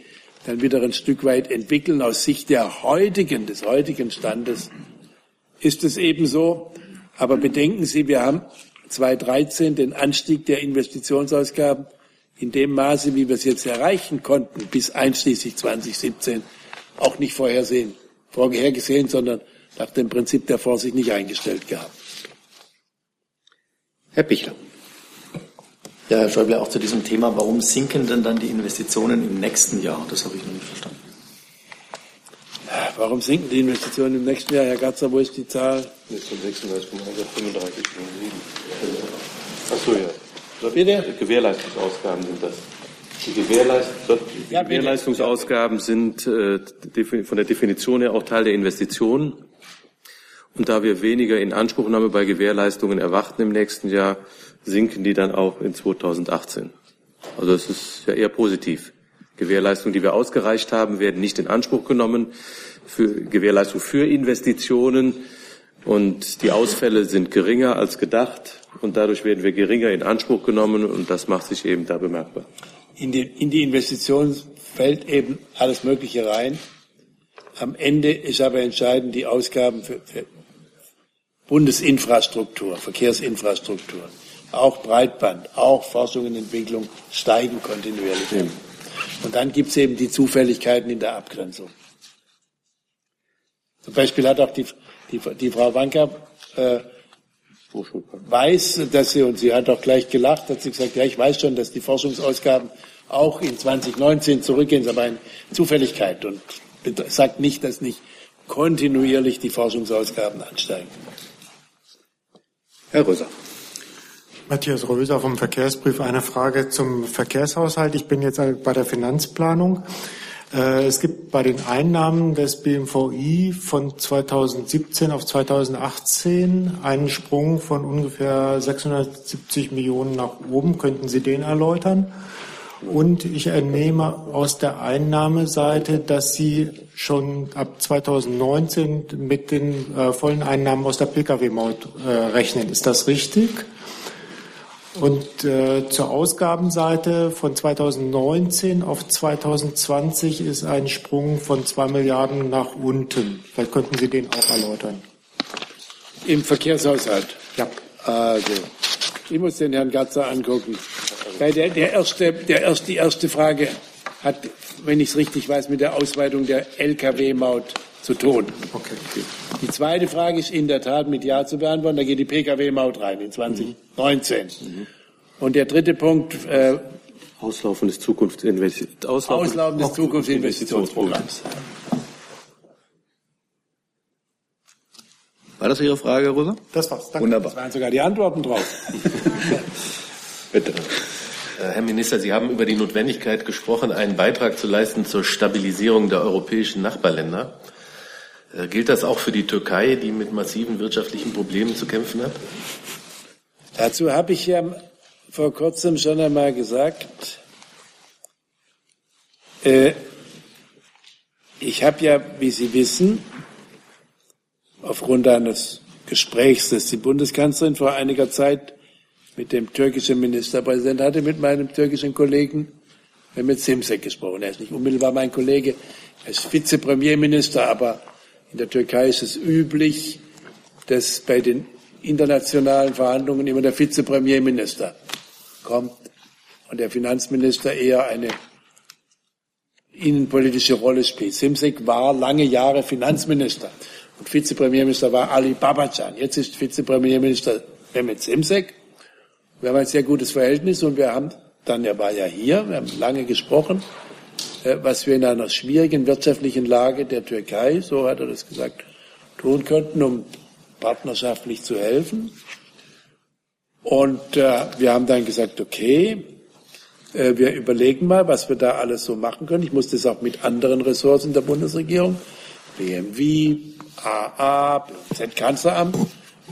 dann wieder ein Stück weit entwickeln. Aus Sicht der heutigen, des heutigen Standes ist es eben so. Aber bedenken Sie, wir haben 2013 den Anstieg der Investitionsausgaben in dem Maße, wie wir es jetzt erreichen konnten, bis einschließlich 2017 auch nicht vorhersehen, vorhergesehen, sondern nach dem Prinzip der Vorsicht nicht eingestellt gehabt. Herr Pichler. Ja, Herr Schäuble, auch zu diesem Thema, warum sinken denn dann die Investitionen im nächsten Jahr? Das habe ich noch nicht verstanden. Warum sinken die Investitionen im nächsten Jahr? Herr Gatzer, wo ist die Zahl? Jetzt von 36,35,7. Achso, ja. Bitte? Gewährleistungsausgaben sind das. Die, Gewährleist die ja, Gewährleistungsausgaben sind äh, von der Definition her auch Teil der Investitionen. Und da wir weniger Inanspruchnahme bei Gewährleistungen erwarten im nächsten Jahr, sinken die dann auch in 2018. Also es ist ja eher positiv. Gewährleistungen, die wir ausgereicht haben, werden nicht in Anspruch genommen für Gewährleistung für Investitionen. Und die Ausfälle sind geringer als gedacht. Und dadurch werden wir geringer in Anspruch genommen. Und das macht sich eben da bemerkbar in die, in die Investition fällt eben alles Mögliche rein. Am Ende ist aber entscheidend die Ausgaben für, für Bundesinfrastruktur, Verkehrsinfrastruktur, auch Breitband, auch Forschung und Entwicklung steigen kontinuierlich. Ja. Und dann gibt es eben die Zufälligkeiten in der Abgrenzung. Zum Beispiel hat auch die, die, die Frau Wanka äh, weiß, dass sie, und sie hat auch gleich gelacht, hat sie gesagt, ja, ich weiß schon, dass die Forschungsausgaben auch in 2019 zurückgehen, ist aber eine Zufälligkeit und sagt nicht, dass nicht kontinuierlich die Forschungsausgaben ansteigen. Herr Röser. Matthias Röser vom Verkehrsbrief. Eine Frage zum Verkehrshaushalt. Ich bin jetzt bei der Finanzplanung. Äh, es gibt bei den Einnahmen des BMVI von 2017 auf 2018 einen Sprung von ungefähr 670 Millionen nach oben. Könnten Sie den erläutern? Und ich entnehme aus der Einnahmeseite, dass Sie schon ab 2019 mit den äh, vollen Einnahmen aus der Pkw-Maut äh, rechnen. Ist das richtig? Und äh, zur Ausgabenseite von 2019 auf 2020 ist ein Sprung von zwei Milliarden nach unten. Vielleicht könnten Sie den auch erläutern. Im Verkehrshaushalt? Ja. Also, ich muss den Herrn Gatzer angucken. Weil der, der erste, der erste, die erste Frage hat, wenn ich es richtig weiß, mit der Ausweitung der Lkw-Maut zu tun. Okay. Die zweite Frage ist in der Tat mit Ja zu beantworten. Da geht die Pkw-Maut rein in 2019. Mhm. Und der dritte Punkt, äh, Auslaufen des Zukunftsinvestitions. Auslaufen, Auslaufen des Zukunftsinvestitionsprogramms. War das Ihre Frage, Herr Rosa? Das war's. Danke. Wunderbar. Das waren sogar die Antworten drauf. Bitte. Äh, Herr Minister, Sie haben über die Notwendigkeit gesprochen, einen Beitrag zu leisten zur Stabilisierung der europäischen Nachbarländer. Äh, gilt das auch für die Türkei, die mit massiven wirtschaftlichen Problemen zu kämpfen hat? Dazu habe ich ja vor kurzem schon einmal gesagt, äh, ich habe ja, wie Sie wissen, aufgrund eines Gesprächs, das die Bundeskanzlerin vor einiger Zeit mit dem türkischen Ministerpräsidenten hatte, mit meinem türkischen Kollegen Mehmet Simsek gesprochen. Er ist nicht unmittelbar mein Kollege, er ist Vizepremierminister, aber in der Türkei ist es üblich, dass bei den internationalen Verhandlungen immer der Vizepremierminister kommt und der Finanzminister eher eine innenpolitische Rolle spielt. Simsek war lange Jahre Finanzminister und Vizepremierminister war Ali Babacan. Jetzt ist Vizepremierminister Mehmet Simsek. Wir haben ein sehr gutes Verhältnis und wir haben dann, er war ja hier, wir haben lange gesprochen, was wir in einer schwierigen wirtschaftlichen Lage der Türkei, so hat er das gesagt, tun könnten, um partnerschaftlich zu helfen. Und äh, wir haben dann gesagt, okay, äh, wir überlegen mal, was wir da alles so machen können. Ich muss das auch mit anderen Ressourcen der Bundesregierung, BMW, AA, BZ-Kanzleramt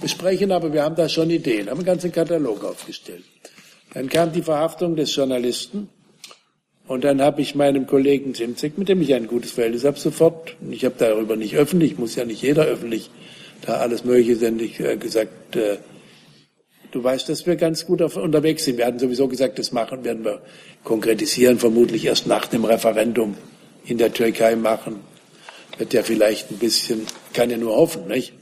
besprechen, aber wir haben da schon Ideen, haben einen ganzen Katalog aufgestellt. Dann kam die Verhaftung des Journalisten und dann habe ich meinem Kollegen Simzek, mit dem ich ein gutes Verhältnis habe, sofort, und ich habe darüber nicht öffentlich, muss ja nicht jeder öffentlich da alles Mögliche sendig äh, gesagt, äh, du weißt, dass wir ganz gut auf, unterwegs sind. Wir hatten sowieso gesagt, das machen werden wir konkretisieren, vermutlich erst nach dem Referendum in der Türkei machen. Wird ja vielleicht ein bisschen, kann ja nur hoffen, nicht?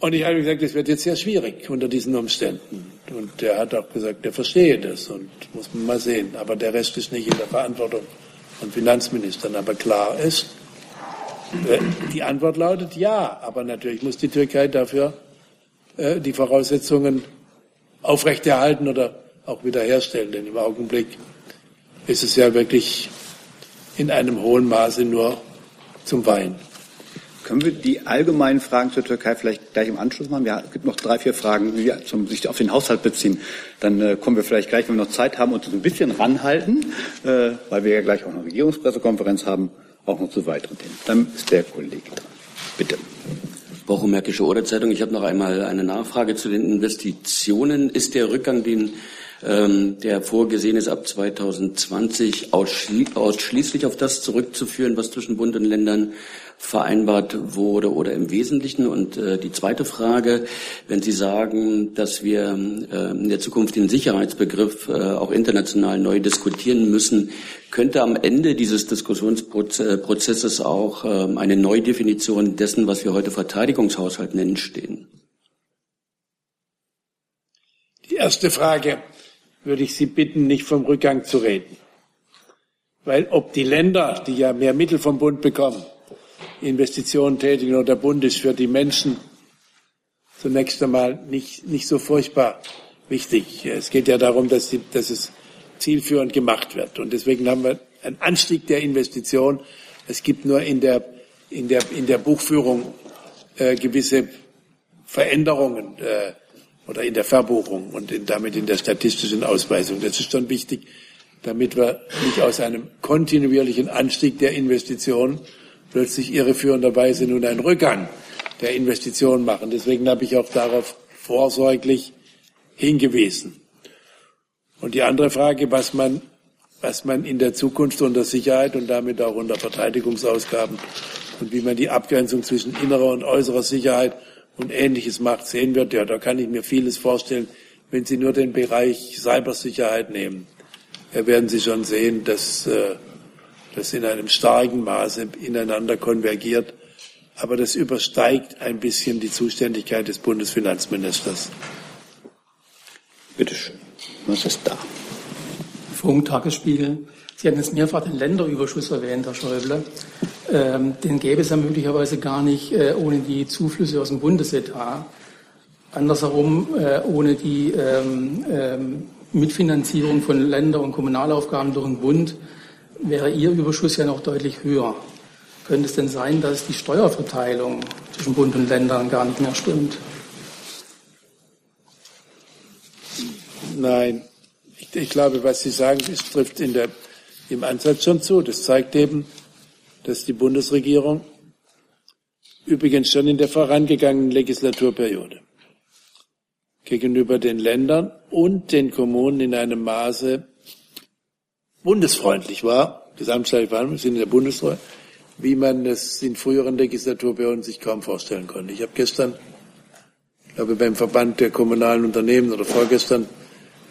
Und ich habe gesagt, das wird jetzt sehr schwierig unter diesen Umständen. Und der hat auch gesagt, er verstehe das und muss man mal sehen. Aber der Rest ist nicht in der Verantwortung von Finanzministern. Aber klar ist, äh, die Antwort lautet ja. Aber natürlich muss die Türkei dafür äh, die Voraussetzungen aufrechterhalten oder auch wiederherstellen. Denn im Augenblick ist es ja wirklich in einem hohen Maße nur zum Weinen. Können wir die allgemeinen Fragen zur Türkei vielleicht gleich im Anschluss machen? Ja, es gibt noch drei, vier Fragen, die sich auf den Haushalt beziehen. Dann äh, kommen wir vielleicht gleich, wenn wir noch Zeit haben, uns ein bisschen ranhalten, äh, weil wir ja gleich auch eine Regierungspressekonferenz haben, auch noch zu weiteren Themen. Dann ist der Kollege dran. Bitte. Wochenmärkische Oder-Zeitung. Ich habe noch einmal eine Nachfrage zu den Investitionen. Ist der Rückgang, den ähm, der vorgesehen ist, ab 2020 ausschli ausschließlich auf das zurückzuführen, was zwischen Bund und Ländern vereinbart wurde oder im Wesentlichen? Und äh, die zweite Frage, wenn Sie sagen, dass wir äh, in der Zukunft den Sicherheitsbegriff äh, auch international neu diskutieren müssen, könnte am Ende dieses Diskussionsprozesses auch äh, eine Neudefinition dessen, was wir heute Verteidigungshaushalt nennen, stehen? Die erste Frage würde ich Sie bitten, nicht vom Rückgang zu reden. Weil ob die Länder, die ja mehr Mittel vom Bund bekommen, Investitionen tätigen oder der Bund ist für die Menschen zunächst einmal nicht, nicht so furchtbar wichtig. Es geht ja darum, dass, die, dass es zielführend gemacht wird. Und deswegen haben wir einen Anstieg der Investitionen. Es gibt nur in der, in der, in der Buchführung äh, gewisse Veränderungen. Äh, oder in der Verbuchung und in, damit in der statistischen Ausweisung. Das ist schon wichtig, damit wir nicht aus einem kontinuierlichen Anstieg der Investitionen plötzlich irreführenderweise nun einen Rückgang der Investitionen machen. Deswegen habe ich auch darauf vorsorglich hingewiesen. Und die andere Frage, was man, was man in der Zukunft unter Sicherheit und damit auch unter Verteidigungsausgaben und wie man die Abgrenzung zwischen innerer und äußerer Sicherheit und Ähnliches macht, sehen wird, ja, da kann ich mir vieles vorstellen. Wenn Sie nur den Bereich Cybersicherheit nehmen, da werden Sie schon sehen, dass äh, das in einem starken Maße ineinander konvergiert. Aber das übersteigt ein bisschen die Zuständigkeit des Bundesfinanzministers. Bitte schön. Was ist da? Funk, Tagesspiegel. Sie hatten jetzt mehrfach den Länderüberschuss erwähnt, Herr Schäuble. Ähm, den gäbe es ja möglicherweise gar nicht äh, ohne die Zuflüsse aus dem Bundesetat. Andersherum, äh, ohne die ähm, ähm, Mitfinanzierung von Länder- und Kommunalaufgaben durch den Bund wäre Ihr Überschuss ja noch deutlich höher. Könnte es denn sein, dass die Steuerverteilung zwischen Bund und Ländern gar nicht mehr stimmt? Nein, ich, ich glaube, was Sie sagen, das trifft in der, im Ansatz schon zu. Das zeigt eben, dass die Bundesregierung übrigens schon in der vorangegangenen Legislaturperiode gegenüber den Ländern und den Kommunen in einem Maße bundesfreundlich war, gesamtstaatliche Verhandlungen sind in der Bundesrepublik, wie man es in früheren Legislaturperioden sich kaum vorstellen konnte. Ich habe gestern, ich glaube beim Verband der kommunalen Unternehmen oder vorgestern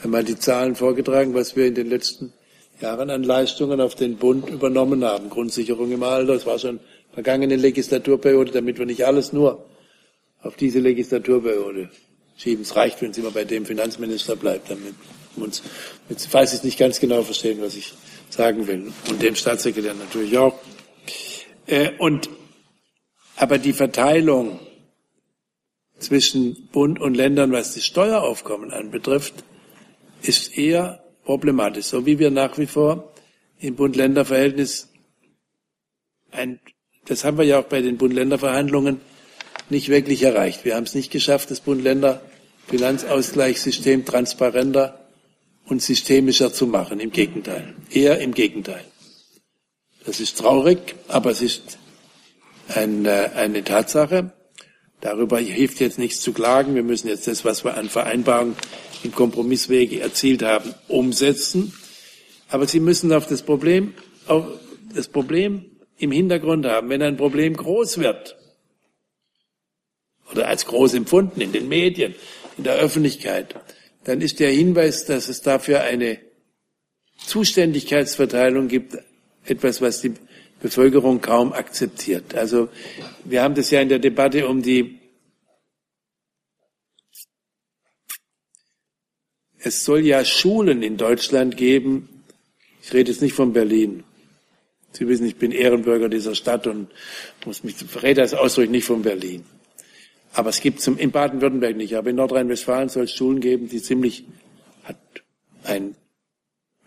einmal die Zahlen vorgetragen, was wir in den letzten Jahren an Leistungen auf den Bund übernommen haben. Grundsicherung im Alter, das war schon vergangene Legislaturperiode, damit wir nicht alles nur auf diese Legislaturperiode schieben. Es reicht, wenn es immer bei dem Finanzminister bleibt, damit uns, falls Sie es nicht ganz genau verstehen, was ich sagen will. Und dem Staatssekretär natürlich auch. Äh, und, aber die Verteilung zwischen Bund und Ländern, was die Steueraufkommen anbetrifft, ist eher problematisch. So wie wir nach wie vor im Bund-Länder-Verhältnis ein das haben wir ja auch bei den Bund-Länder-Verhandlungen nicht wirklich erreicht. Wir haben es nicht geschafft, das Bund-Länder-Finanzausgleichssystem transparenter und systemischer zu machen. Im Gegenteil. Eher im Gegenteil. Das ist traurig, aber es ist ein, äh, eine Tatsache. Darüber hilft jetzt nichts zu klagen. Wir müssen jetzt das, was wir an Vereinbarungen im Kompromisswege erzielt haben, umsetzen. Aber Sie müssen auf das Problem, auf das Problem im Hintergrund haben. Wenn ein Problem groß wird oder als groß empfunden in den Medien, in der Öffentlichkeit, dann ist der Hinweis, dass es dafür eine Zuständigkeitsverteilung gibt, etwas, was die Bevölkerung kaum akzeptiert. Also wir haben das ja in der Debatte um die Es soll ja Schulen in Deutschland geben. Ich rede jetzt nicht von Berlin. Sie wissen, ich bin Ehrenbürger dieser Stadt und muss mich verrät das Ausdruck nicht von Berlin. Aber es gibt zum, in Baden-Württemberg nicht, aber in Nordrhein-Westfalen soll es Schulen geben, die ziemlich, hat ein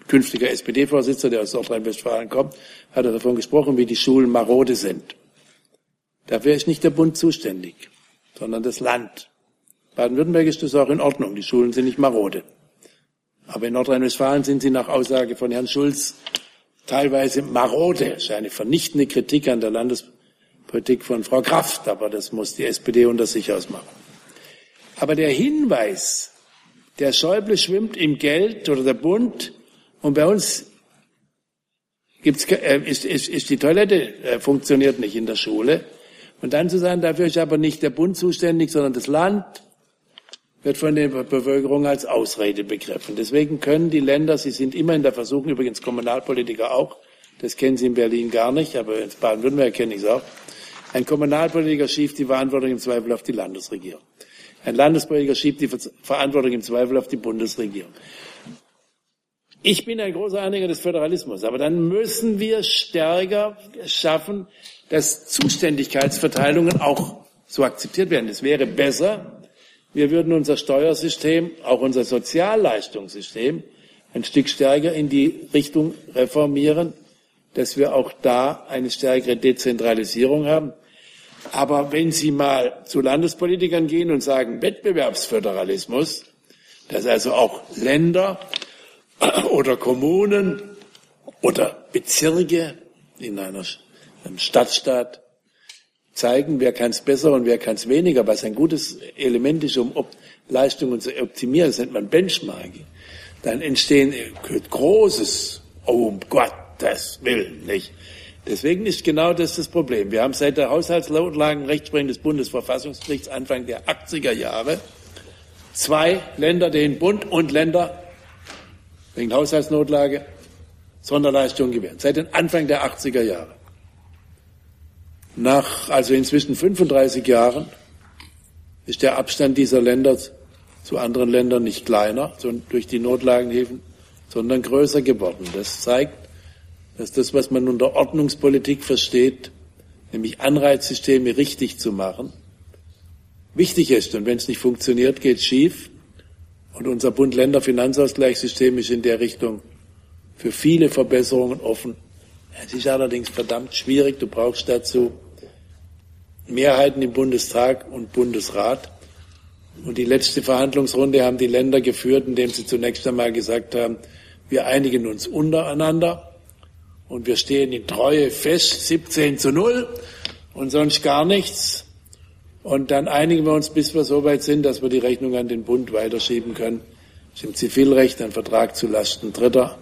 künftiger SPD-Vorsitzender, der aus Nordrhein-Westfalen kommt, hat er davon gesprochen, wie die Schulen marode sind. Dafür ist nicht der Bund zuständig, sondern das Land. Baden-Württemberg ist das auch in Ordnung. Die Schulen sind nicht marode. Aber in Nordrhein-Westfalen sind sie nach Aussage von Herrn Schulz teilweise marode. Das ist eine vernichtende Kritik an der Landespolitik von Frau Kraft, aber das muss die SPD unter sich ausmachen. Aber der Hinweis, der Schäuble schwimmt im Geld oder der Bund und bei uns gibt's, äh, ist, ist, ist die Toilette äh, funktioniert nicht in der Schule. Und dann zu sagen, dafür ist aber nicht der Bund zuständig, sondern das Land, wird von der Bevölkerung als Ausrede begriffen. Deswegen können die Länder, sie sind immer in der Versuchung, übrigens Kommunalpolitiker auch, das kennen Sie in Berlin gar nicht, aber in Baden-Württemberg kenne ich es auch, ein Kommunalpolitiker schiebt die Verantwortung im Zweifel auf die Landesregierung. Ein Landespolitiker schiebt die Verantwortung im Zweifel auf die Bundesregierung. Ich bin ein großer Anhänger des Föderalismus, aber dann müssen wir stärker schaffen, dass Zuständigkeitsverteilungen auch so akzeptiert werden. Es wäre besser, wir würden unser Steuersystem, auch unser Sozialleistungssystem, ein Stück stärker in die Richtung reformieren, dass wir auch da eine stärkere Dezentralisierung haben. Aber wenn Sie mal zu Landespolitikern gehen und sagen Wettbewerbsföderalismus, dass also auch Länder oder Kommunen oder Bezirke in einer, einem Stadtstaat zeigen, wer kann es besser und wer kann es weniger, was ein gutes Element ist, um Leistungen zu optimieren, das nennt man Benchmarking, dann entstehen Großes, oh, um Gottes Willen, nicht? Deswegen ist genau das das Problem. Wir haben seit der Haushaltslagenrechtsprechung des Bundesverfassungsgerichts Anfang der 80er Jahre zwei Länder, den Bund und Länder wegen Haushaltsnotlage Sonderleistungen gewährt. Seit den Anfang der 80er Jahre. Nach also inzwischen 35 Jahren ist der Abstand dieser Länder zu anderen Ländern nicht kleiner durch die Notlagenhilfen, sondern größer geworden. Das zeigt, dass das, was man unter Ordnungspolitik versteht, nämlich Anreizsysteme richtig zu machen, wichtig ist. Und wenn es nicht funktioniert, geht es schief. Und unser Bund-Länder-Finanzausgleichssystem ist in der Richtung für viele Verbesserungen offen. Es ist allerdings verdammt schwierig. Du brauchst dazu Mehrheiten im Bundestag und Bundesrat. Und die letzte Verhandlungsrunde haben die Länder geführt, indem sie zunächst einmal gesagt haben, wir einigen uns untereinander und wir stehen in Treue fest, 17 zu 0 und sonst gar nichts. Und dann einigen wir uns, bis wir so weit sind, dass wir die Rechnung an den Bund weiterschieben können. Das ist im Zivilrecht ein Vertrag zu Lasten Dritter,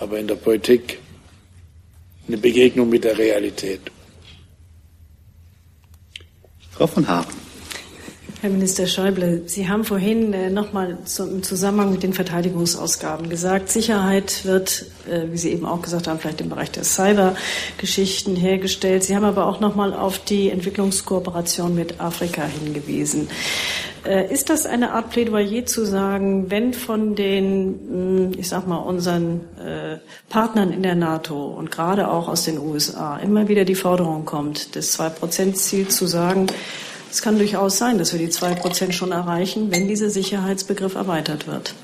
aber in der Politik eine Begegnung mit der Realität. Frau von Haaren. Herr Minister Schäuble, Sie haben vorhin äh, nochmal im Zusammenhang mit den Verteidigungsausgaben gesagt, Sicherheit wird, äh, wie Sie eben auch gesagt haben, vielleicht im Bereich der Cyber-Geschichten hergestellt. Sie haben aber auch nochmal auf die Entwicklungskooperation mit Afrika hingewiesen. Äh, ist das eine Art Plädoyer zu sagen, wenn von den, ich sag mal, unseren Partnern in der NATO und gerade auch aus den USA immer wieder die Forderung kommt, das Zwei-Prozent-Ziel zu sagen, es kann durchaus sein, dass wir die zwei Prozent schon erreichen, wenn dieser Sicherheitsbegriff erweitert wird.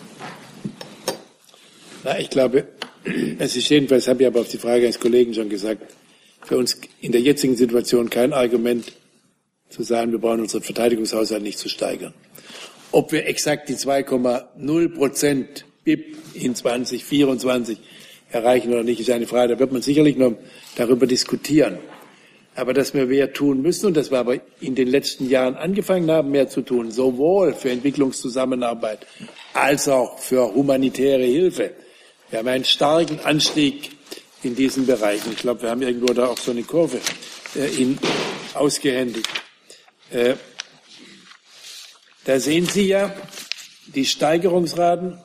Na, ich glaube, es ist jedenfalls, habe ich aber auf die Frage eines Kollegen schon gesagt, für uns in der jetzigen Situation kein Argument zu sagen, wir brauchen unseren Verteidigungshaushalt nicht zu steigern. Ob wir exakt die 2,0 Prozent BIP in 2024 erreichen oder nicht, ist eine Frage. Da wird man sicherlich noch darüber diskutieren. Aber dass wir mehr tun müssen und dass wir aber in den letzten Jahren angefangen haben, mehr zu tun, sowohl für Entwicklungszusammenarbeit als auch für humanitäre Hilfe. Wir haben einen starken Anstieg in diesen Bereichen. Ich glaube, wir haben irgendwo da auch so eine Kurve äh, in, ausgehändigt. Äh, da sehen Sie ja die Steigerungsraten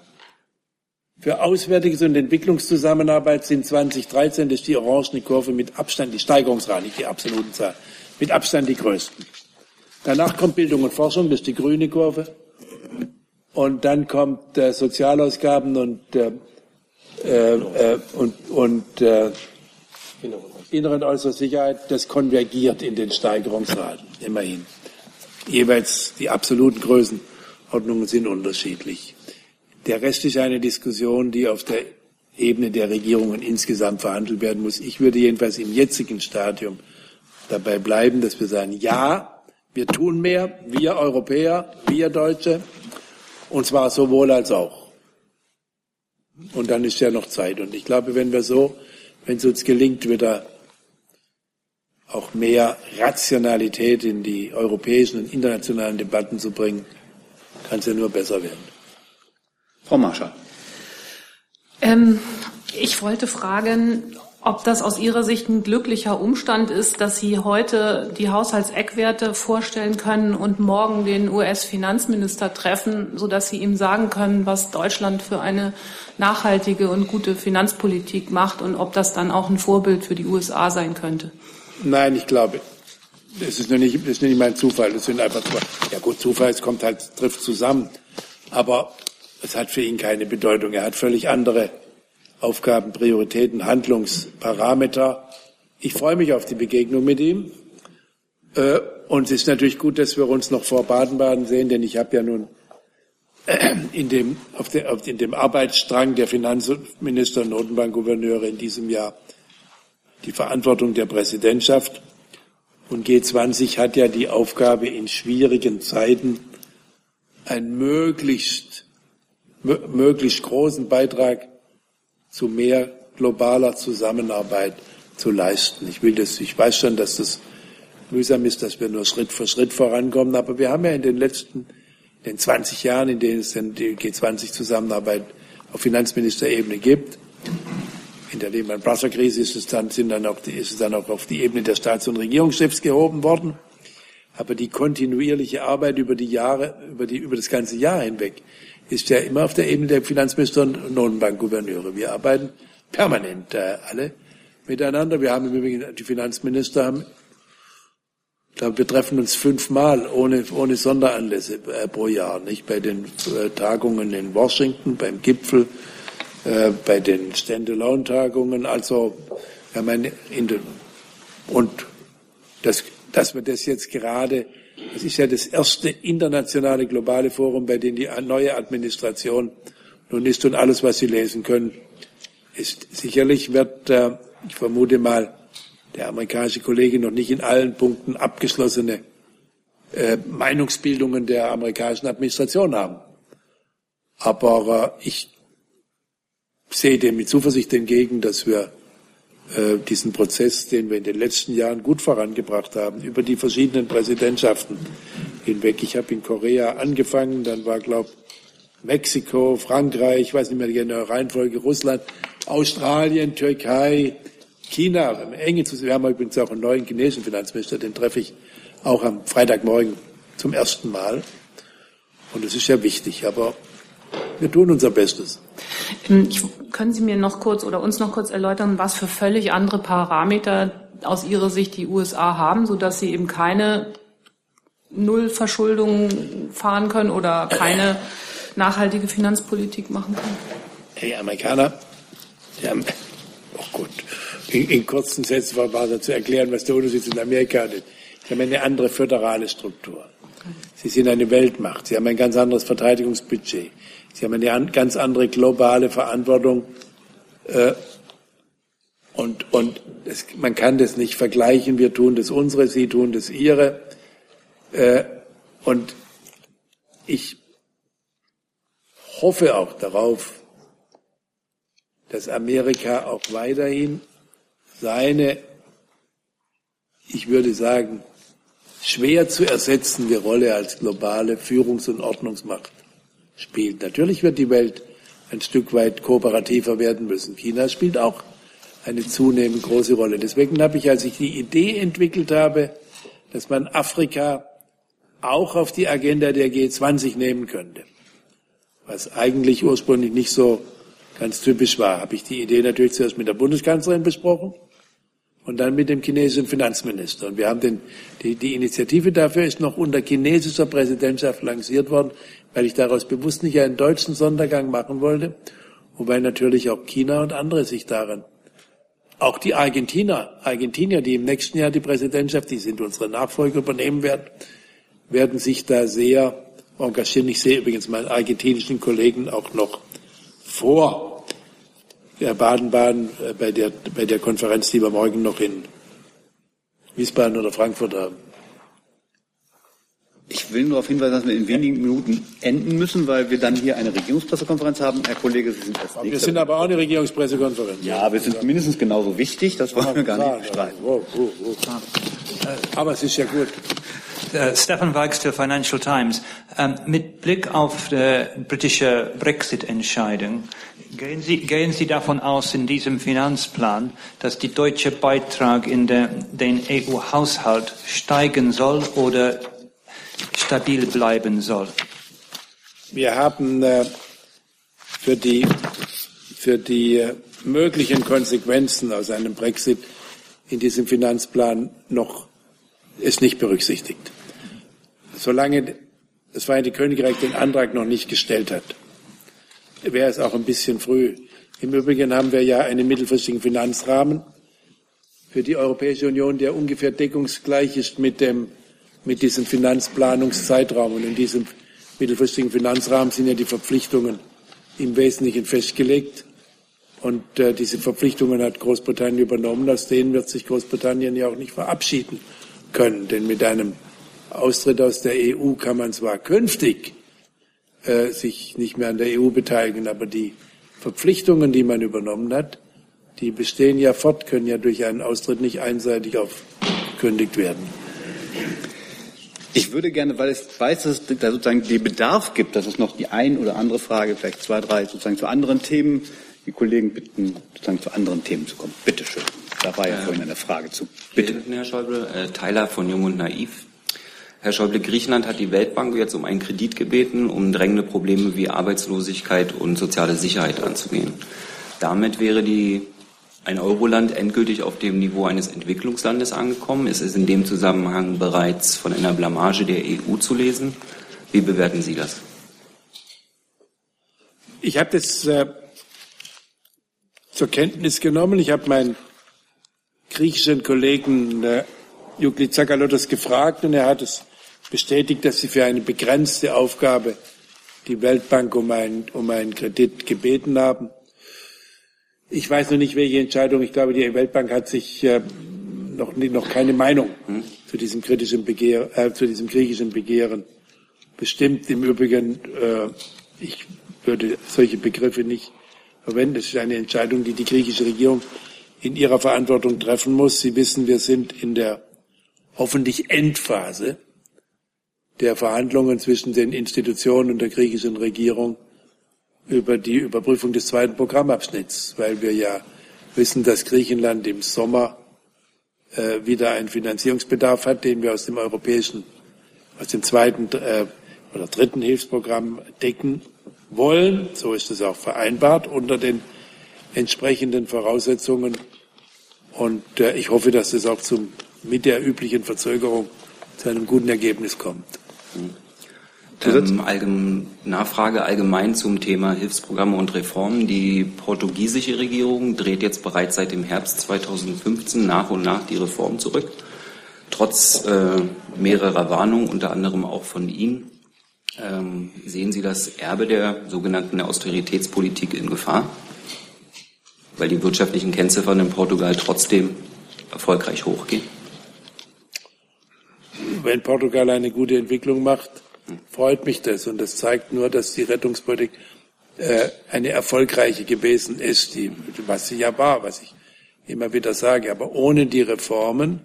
für Auswärtiges und Entwicklungszusammenarbeit sind 2013, das ist die orangene Kurve mit Abstand, die Steigerungsrate, nicht die absoluten Zahlen, mit Abstand die größten. Danach kommt Bildung und Forschung, das ist die grüne Kurve. Und dann kommt äh, Sozialausgaben und, äh, äh, und, und äh, innere und äußere Sicherheit, das konvergiert in den Steigerungsraten, immerhin. Jeweils die absoluten Größenordnungen sind unterschiedlich. Der Rest ist eine Diskussion, die auf der Ebene der Regierungen insgesamt verhandelt werden muss. Ich würde jedenfalls im jetzigen Stadium dabei bleiben, dass wir sagen, ja, wir tun mehr, wir Europäer, wir Deutsche, und zwar sowohl als auch. Und dann ist ja noch Zeit. Und ich glaube, wenn wir so, wenn es uns gelingt, wieder auch mehr Rationalität in die europäischen und internationalen Debatten zu bringen, kann es ja nur besser werden. Frau Marschall. Ähm, ich wollte fragen, ob das aus Ihrer Sicht ein glücklicher Umstand ist, dass Sie heute die Haushaltseckwerte vorstellen können und morgen den US-Finanzminister treffen, sodass Sie ihm sagen können, was Deutschland für eine nachhaltige und gute Finanzpolitik macht und ob das dann auch ein Vorbild für die USA sein könnte. Nein, ich glaube, das ist noch nicht, das ist nicht mein Zufall. Das sind einfach, ja gut, Zufall, es kommt halt, trifft zusammen. Aber es hat für ihn keine Bedeutung. Er hat völlig andere Aufgaben, Prioritäten, Handlungsparameter. Ich freue mich auf die Begegnung mit ihm. Äh, und es ist natürlich gut, dass wir uns noch vor Baden-Baden sehen, denn ich habe ja nun in dem, auf der, auf, in dem Arbeitsstrang der Finanzminister und Notenbankgouverneure in diesem Jahr die Verantwortung der Präsidentschaft. Und G20 hat ja die Aufgabe, in schwierigen Zeiten ein möglichst möglichst großen Beitrag zu mehr globaler Zusammenarbeit zu leisten. Ich will das, ich weiß schon, dass das mühsam ist, dass wir nur Schritt für Schritt vorankommen, aber wir haben ja in den letzten, in den 20 Jahren, in denen es denn die G20-Zusammenarbeit auf Finanzministerebene gibt, in der Lehman Brothers Krise ist es dann, sind dann auch ist es dann auch auf die Ebene der Staats- und Regierungschefs gehoben worden. Aber die kontinuierliche Arbeit über die Jahre, über die, über das ganze Jahr hinweg ist ja immer auf der Ebene der Finanzminister und Notenbankgouverneure. Wir arbeiten permanent äh, alle miteinander. Wir haben im Übrigen, die Finanzminister haben, glaube, wir treffen uns fünfmal ohne, ohne Sonderanlässe äh, pro Jahr, nicht? Bei den äh, Tagungen in Washington, beim Gipfel, äh, bei den Standalone-Tagungen. Also, wir haben eine, in den, und das, dass wir das jetzt gerade Das ist ja das erste internationale globale Forum, bei dem die neue Administration nun ist und alles, was Sie lesen können, ist. Sicherlich wird, äh, ich vermute mal, der amerikanische Kollege noch nicht in allen Punkten abgeschlossene äh, Meinungsbildungen der amerikanischen Administration haben. Aber äh, ich sehe dem mit Zuversicht entgegen, dass wir diesen Prozess, den wir in den letzten Jahren gut vorangebracht haben, über die verschiedenen Präsidentschaften hinweg. Ich habe in Korea angefangen, dann war, glaube Mexiko, Frankreich, ich weiß nicht mehr die genaue Reihenfolge, Russland, Australien, Türkei, China, enge Wir haben übrigens auch einen neuen chinesischen Finanzminister, den treffe ich auch am Freitagmorgen zum ersten Mal. Und es ist ja wichtig, aber wir tun unser Bestes. Ähm, können Sie mir noch kurz oder uns noch kurz erläutern, was für völlig andere Parameter aus Ihrer Sicht die USA haben, sodass sie eben keine Nullverschuldung fahren können oder keine nachhaltige Finanzpolitik machen können? Die Amerikaner, die haben, oh Gott, in, in kurzen Sätzen war, war zu erklären, was der Unterschied in Amerika ist. Sie haben eine andere föderale Struktur. Sie sind eine Weltmacht. Sie haben ein ganz anderes Verteidigungsbudget. Sie haben eine ganz andere globale Verantwortung. Äh, und und es, man kann das nicht vergleichen. Wir tun das unsere, Sie tun das Ihre. Äh, und ich hoffe auch darauf, dass Amerika auch weiterhin seine, ich würde sagen, schwer zu ersetzende Rolle als globale Führungs- und Ordnungsmacht spielt. Natürlich wird die Welt ein Stück weit kooperativer werden müssen. China spielt auch eine zunehmend große Rolle. Deswegen habe ich, als ich die Idee entwickelt habe, dass man Afrika auch auf die Agenda der G20 nehmen könnte, was eigentlich ursprünglich nicht so ganz typisch war, habe ich die Idee natürlich zuerst mit der Bundeskanzlerin besprochen und dann mit dem chinesischen Finanzminister. Und wir haben den, die, die Initiative dafür ist noch unter chinesischer Präsidentschaft lanciert worden, weil ich daraus bewusst nicht einen deutschen Sondergang machen wollte, wobei natürlich auch China und andere sich daran, auch die Argentinier, Argentinier, die im nächsten Jahr die Präsidentschaft, die sind unsere Nachfolger übernehmen werden, werden sich da sehr engagieren. Ich sehe übrigens meinen argentinischen Kollegen auch noch vor ja, Baden-Baden äh, bei der, bei der Konferenz, die wir morgen noch in Wiesbaden oder Frankfurt haben. Ich will nur darauf hinweisen, dass wir in wenigen Minuten enden müssen, weil wir dann hier eine Regierungspressekonferenz haben. Herr Kollege, Sie sind als Wir sind aber auch eine Regierungspressekonferenz. Ja, wir sind mindestens genauso wichtig. Das wollen wir gar nicht bestreiten. Oh, oh, oh. Aber es ist ja gut. Uh, Stefan Weixter, Financial Times. Um, mit Blick auf die britische Brexit-Entscheidung Gehen Sie, gehen Sie davon aus in diesem Finanzplan, dass der deutsche Beitrag in der, den EU-Haushalt steigen soll oder stabil bleiben soll? Wir haben äh, für die, für die äh, möglichen Konsequenzen aus einem Brexit in diesem Finanzplan noch ist nicht berücksichtigt. Solange das Vereinigte Königreich den Antrag noch nicht gestellt hat, wäre es auch ein bisschen früh. Im Übrigen haben wir ja einen mittelfristigen Finanzrahmen für die Europäische Union, der ungefähr deckungsgleich ist mit, dem, mit diesem Finanzplanungszeitraum. Und in diesem mittelfristigen Finanzrahmen sind ja die Verpflichtungen im Wesentlichen festgelegt. Und äh, diese Verpflichtungen hat Großbritannien übernommen. Aus denen wird sich Großbritannien ja auch nicht verabschieden können. Denn mit einem Austritt aus der EU kann man zwar künftig äh, sich nicht mehr an der EU beteiligen. Aber die Verpflichtungen, die man übernommen hat, die bestehen ja fort, können ja durch einen Austritt nicht einseitig aufgekündigt werden. Ich würde gerne, weil ich weiß, dass es da sozusagen den Bedarf gibt, dass es noch die ein oder andere Frage, vielleicht zwei, drei sozusagen zu anderen Themen, die Kollegen bitten, sozusagen zu anderen Themen zu kommen. Bitte schön. Da war ja äh, vorhin eine Frage zu. Bitte. Herr Schäuble, äh, Tyler von Jung und Naiv. Herr Schäuble, Griechenland hat die Weltbank jetzt um einen Kredit gebeten, um drängende Probleme wie Arbeitslosigkeit und soziale Sicherheit anzugehen. Damit wäre die, ein Euroland endgültig auf dem Niveau eines Entwicklungslandes angekommen. Es in dem Zusammenhang bereits von einer Blamage der EU zu lesen. Wie bewerten Sie das? Ich habe das äh, zur Kenntnis genommen. Ich habe meinen griechischen Kollegen äh, Jukli Zakalotos gefragt und er hat es bestätigt, dass sie für eine begrenzte Aufgabe die Weltbank um, ein, um einen Kredit gebeten haben. Ich weiß noch nicht, welche Entscheidung. Ich glaube, die Weltbank hat sich äh, noch, noch keine Meinung hm? zu diesem kritischen Begehr, äh, zu diesem griechischen Begehren bestimmt. Im Übrigen, äh, ich würde solche Begriffe nicht verwenden. Es ist eine Entscheidung, die die griechische Regierung in ihrer Verantwortung treffen muss. Sie wissen, wir sind in der hoffentlich Endphase der Verhandlungen zwischen den Institutionen und der griechischen Regierung über die Überprüfung des zweiten Programmabschnitts, weil wir ja wissen, dass Griechenland im Sommer äh, wieder einen Finanzierungsbedarf hat, den wir aus dem europäischen, aus dem zweiten äh, oder dritten Hilfsprogramm decken wollen. So ist es auch vereinbart unter den entsprechenden Voraussetzungen. Und äh, ich hoffe, dass es auch zum, mit der üblichen Verzögerung zu einem guten Ergebnis kommt. Ähm, allgemein, Nachfrage allgemein zum Thema Hilfsprogramme und Reformen. Die portugiesische Regierung dreht jetzt bereits seit dem Herbst 2015 nach und nach die Reformen zurück. Trotz äh, mehrerer Warnungen, unter anderem auch von Ihnen. Ähm, sehen Sie das Erbe der sogenannten Austeritätspolitik in Gefahr? Weil die wirtschaftlichen Kennziffern in Portugal trotzdem erfolgreich hochgehen? Wenn Portugal eine gute Entwicklung macht, freut mich das. Und das zeigt nur, dass die Rettungspolitik äh, eine erfolgreiche gewesen ist, die, was sie ja war, was ich immer wieder sage. Aber ohne die Reformen,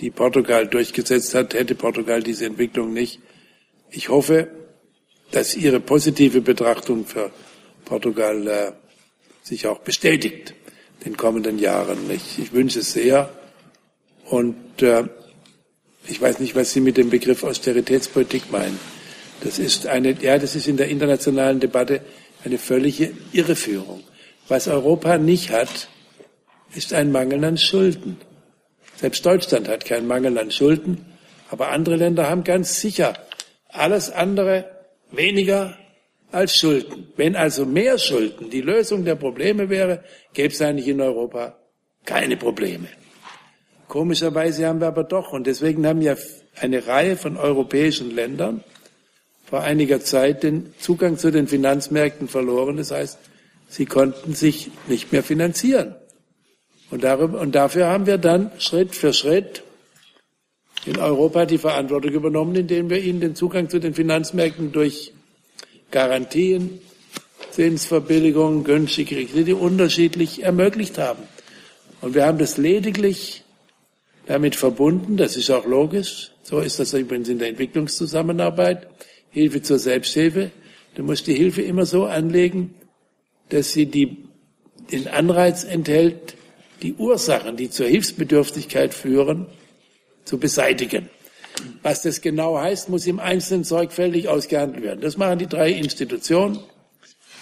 die Portugal durchgesetzt hat, hätte Portugal diese Entwicklung nicht ich hoffe, dass Ihre positive Betrachtung für Portugal äh, sich auch bestätigt in den kommenden Jahren. Ich, ich wünsche es sehr. Und äh, ich weiß nicht, was Sie mit dem Begriff Austeritätspolitik meinen. Das ist eine, ja, das ist in der internationalen Debatte eine völlige Irreführung. Was Europa nicht hat, ist ein Mangel an Schulden. Selbst Deutschland hat keinen Mangel an Schulden, aber andere Länder haben ganz sicher alles andere weniger als Schulden. Wenn also mehr Schulden die Lösung der Probleme wäre, gäbe es eigentlich in Europa keine Probleme. Komischerweise haben wir aber doch, und deswegen haben ja eine Reihe von europäischen Ländern vor einiger Zeit den Zugang zu den Finanzmärkten verloren. Das heißt, sie konnten sich nicht mehr finanzieren. Und, darüber, und dafür haben wir dann Schritt für Schritt in Europa die Verantwortung übernommen, indem wir ihnen den Zugang zu den Finanzmärkten durch Garantien, Zinsverbilligungen, günstige Kredite unterschiedlich ermöglicht haben. Und wir haben das lediglich damit verbunden, das ist auch logisch, so ist das übrigens in der Entwicklungszusammenarbeit, Hilfe zur Selbsthilfe. Du musst die Hilfe immer so anlegen, dass sie die, den Anreiz enthält, die Ursachen, die zur Hilfsbedürftigkeit führen, zu beseitigen. Was das genau heißt, muss im Einzelnen sorgfältig ausgehandelt werden. Das machen die drei Institutionen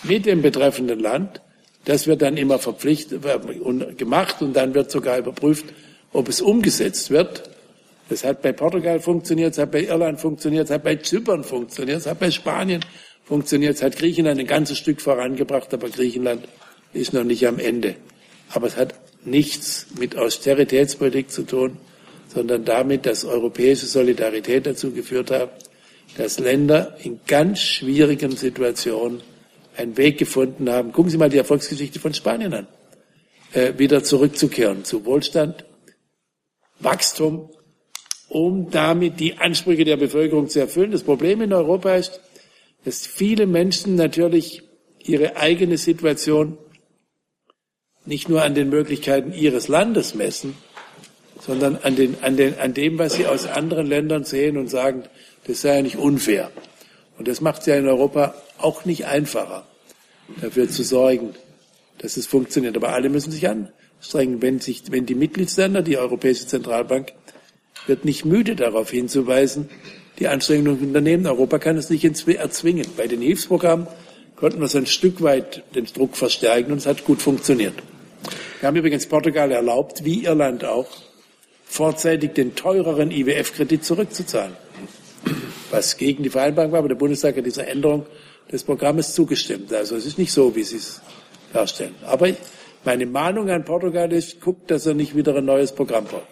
mit dem betreffenden Land. Das wird dann immer verpflichtet und gemacht und dann wird sogar überprüft, ob es umgesetzt wird. Das hat bei Portugal funktioniert, es hat bei Irland funktioniert, es hat bei Zypern funktioniert, es hat bei Spanien funktioniert, es hat Griechenland ein ganzes Stück vorangebracht, aber Griechenland ist noch nicht am Ende. Aber es hat nichts mit Austeritätspolitik zu tun, sondern damit, dass europäische Solidarität dazu geführt hat, dass Länder in ganz schwierigen Situationen einen Weg gefunden haben. Gucken Sie mal die Erfolgsgeschichte von Spanien an. Äh, wieder zurückzukehren zu Wohlstand, Wachstum, um damit die Ansprüche der Bevölkerung zu erfüllen. Das Problem in Europa ist, dass viele Menschen natürlich ihre eigene Situation nicht nur an den Möglichkeiten ihres Landes messen, sondern an, den, an, den, an dem, was sie aus anderen Ländern sehen und sagen, das sei ja nicht unfair. Und das macht es ja in Europa auch nicht einfacher, dafür zu sorgen, dass es funktioniert. Aber alle müssen sich anstrengen. Wenn, sich, wenn die Mitgliedsländer, die Europäische Zentralbank, wird nicht müde darauf hinzuweisen, die Anstrengungen unternehmen. Europa kann es nicht erzwingen. Bei den Hilfsprogrammen konnten wir es ein Stück weit den Druck verstärken und es hat gut funktioniert. Wir haben übrigens Portugal erlaubt, wie Irland auch, vorzeitig den teureren IWF-Kredit zurückzuzahlen, was gegen die Vereinbarung war. Aber der Bundestag hat dieser Änderung des Programmes zugestimmt. Also es ist nicht so, wie Sie es darstellen. Aber meine Mahnung an Portugal ist, guckt, dass er nicht wieder ein neues Programm braucht.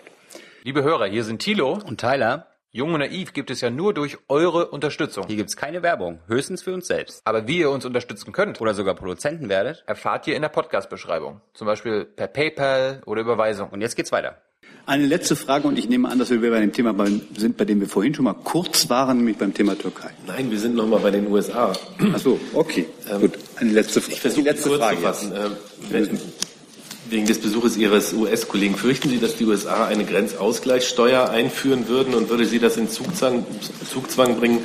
Liebe Hörer, hier sind Thilo und Tyler. Jung und Naiv gibt es ja nur durch eure Unterstützung. Hier gibt's keine Werbung, höchstens für uns selbst. Aber wie ihr uns unterstützen könnt oder sogar Produzenten werdet, erfahrt ihr in der Podcast-Beschreibung. Zum Beispiel per PayPal oder Überweisung. Und jetzt geht's weiter. Eine letzte Frage und ich nehme an, dass wir bei dem Thema sind, bei dem wir vorhin schon mal kurz waren, nämlich beim Thema Türkei. Nein, wir sind noch mal bei den USA. Ach so, okay, ähm, gut. Eine letzte, ich versuche kurz Frage zu fassen. Ähm, Wegen des Besuches Ihres US-Kollegen fürchten Sie, dass die USA eine Grenzausgleichssteuer einführen würden und würde Sie das in Zugzwang, Zugzwang bringen,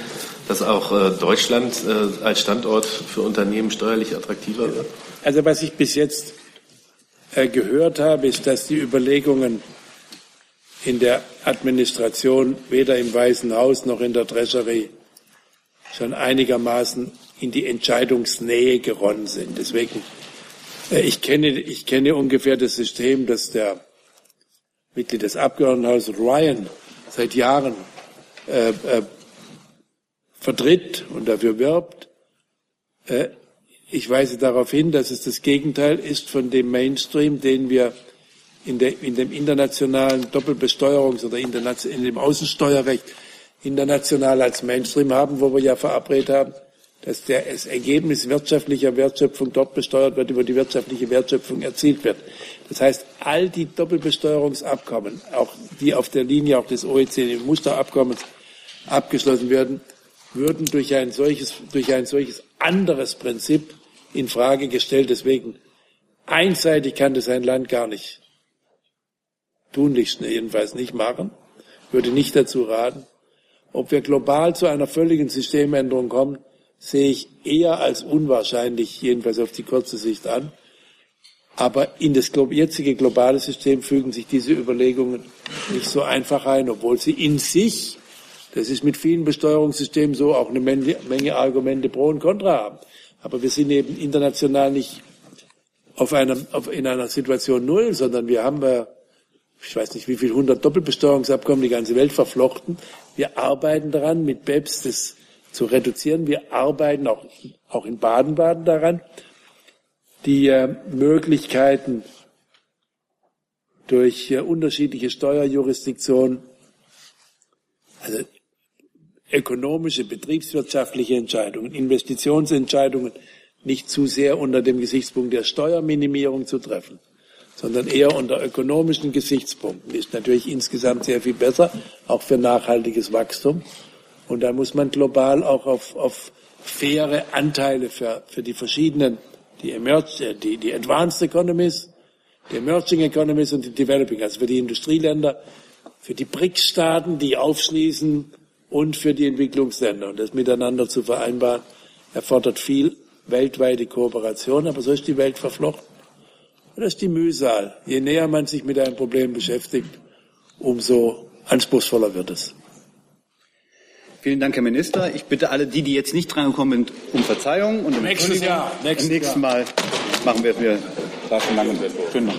dass auch äh, Deutschland äh, als Standort für Unternehmen steuerlich attraktiver wird? Also was ich bis jetzt äh, gehört habe, ist, dass die Überlegungen in der Administration weder im Weißen Haus noch in der Treasury schon einigermaßen in die Entscheidungsnähe geronnen sind. Deswegen äh, ich kenne, ich kenne ungefähr das System, das der Mitglied des Abgeordnetenhauses Ryan seit Jahren äh, äh, vertritt und dafür wirbt. Äh, ich weise darauf hin, dass es das Gegenteil ist von dem Mainstream, den wir in, der, in dem internationalen Doppelbesteuerungs- oder in dem Außensteuerrecht international als Mainstream haben, wo wir ja verabredet haben, dass das Ergebnis wirtschaftlicher Wertschöpfung dort besteuert wird, über die wirtschaftliche Wertschöpfung erzielt wird. Das heißt, all die Doppelbesteuerungsabkommen, auch die auf der Linie auch des OECD-Musterabkommens abgeschlossen werden, würden durch ein solches, durch ein solches anderes Prinzip in Frage gestellt. Deswegen einseitig kann das ein Land gar nicht tunlichst jedenfalls nicht machen. Würde nicht dazu raten. Ob wir global zu einer völligen Systemänderung kommen, sehe ich eher als unwahrscheinlich, jedenfalls auf die kurze Sicht an. Aber in das jetzige globale System fügen sich diese Überlegungen nicht so einfach ein, obwohl sie in sich, das ist mit vielen Besteuerungssystemen so, auch eine Menge, Argumente pro und contra haben. Aber wir sind eben international nicht auf einem, auf, in einer Situation Null, sondern wir haben, äh, ich weiß nicht wie viel, hundert Doppelbesteuerungsabkommen, die ganze Welt verflochten. Wir arbeiten daran, mit BEPS das zu reduzieren. Wir arbeiten auch, auch in Baden-Baden daran, die äh, Möglichkeiten durch äh, unterschiedliche Steuerjurisdiktionen, also ökonomische, betriebswirtschaftliche Entscheidungen, Investitionsentscheidungen nicht zu sehr unter dem Gesichtspunkt der Steuerminimierung zu treffen, sondern eher unter ökonomischen Gesichtspunkten ist natürlich insgesamt sehr viel besser, auch für nachhaltiges Wachstum. Und da muss man global auch auf, auf faire Anteile für, für die verschiedenen, die, Emerg die, die Advanced Economies, die Emerging Economies und die Developing, also für die Industrieländer, für die BRICS-Staaten, die aufschließen und für die Entwicklungsländer. Und das miteinander zu vereinbaren, erfordert viel weltweite Kooperation, aber so ist die Welt verflochten. Und das ist die Mühsal. Je näher man sich mit einem Problem beschäftigt, umso anspruchsvoller wird es. Vielen Dank, Herr Minister. Ich bitte alle die, die jetzt nicht drangekommen sind, um Verzeihung und um Nächstes Jahr. Nächstes Beim nächsten Jahr. Mal machen wir es mir da schon lange. Schönen Dank.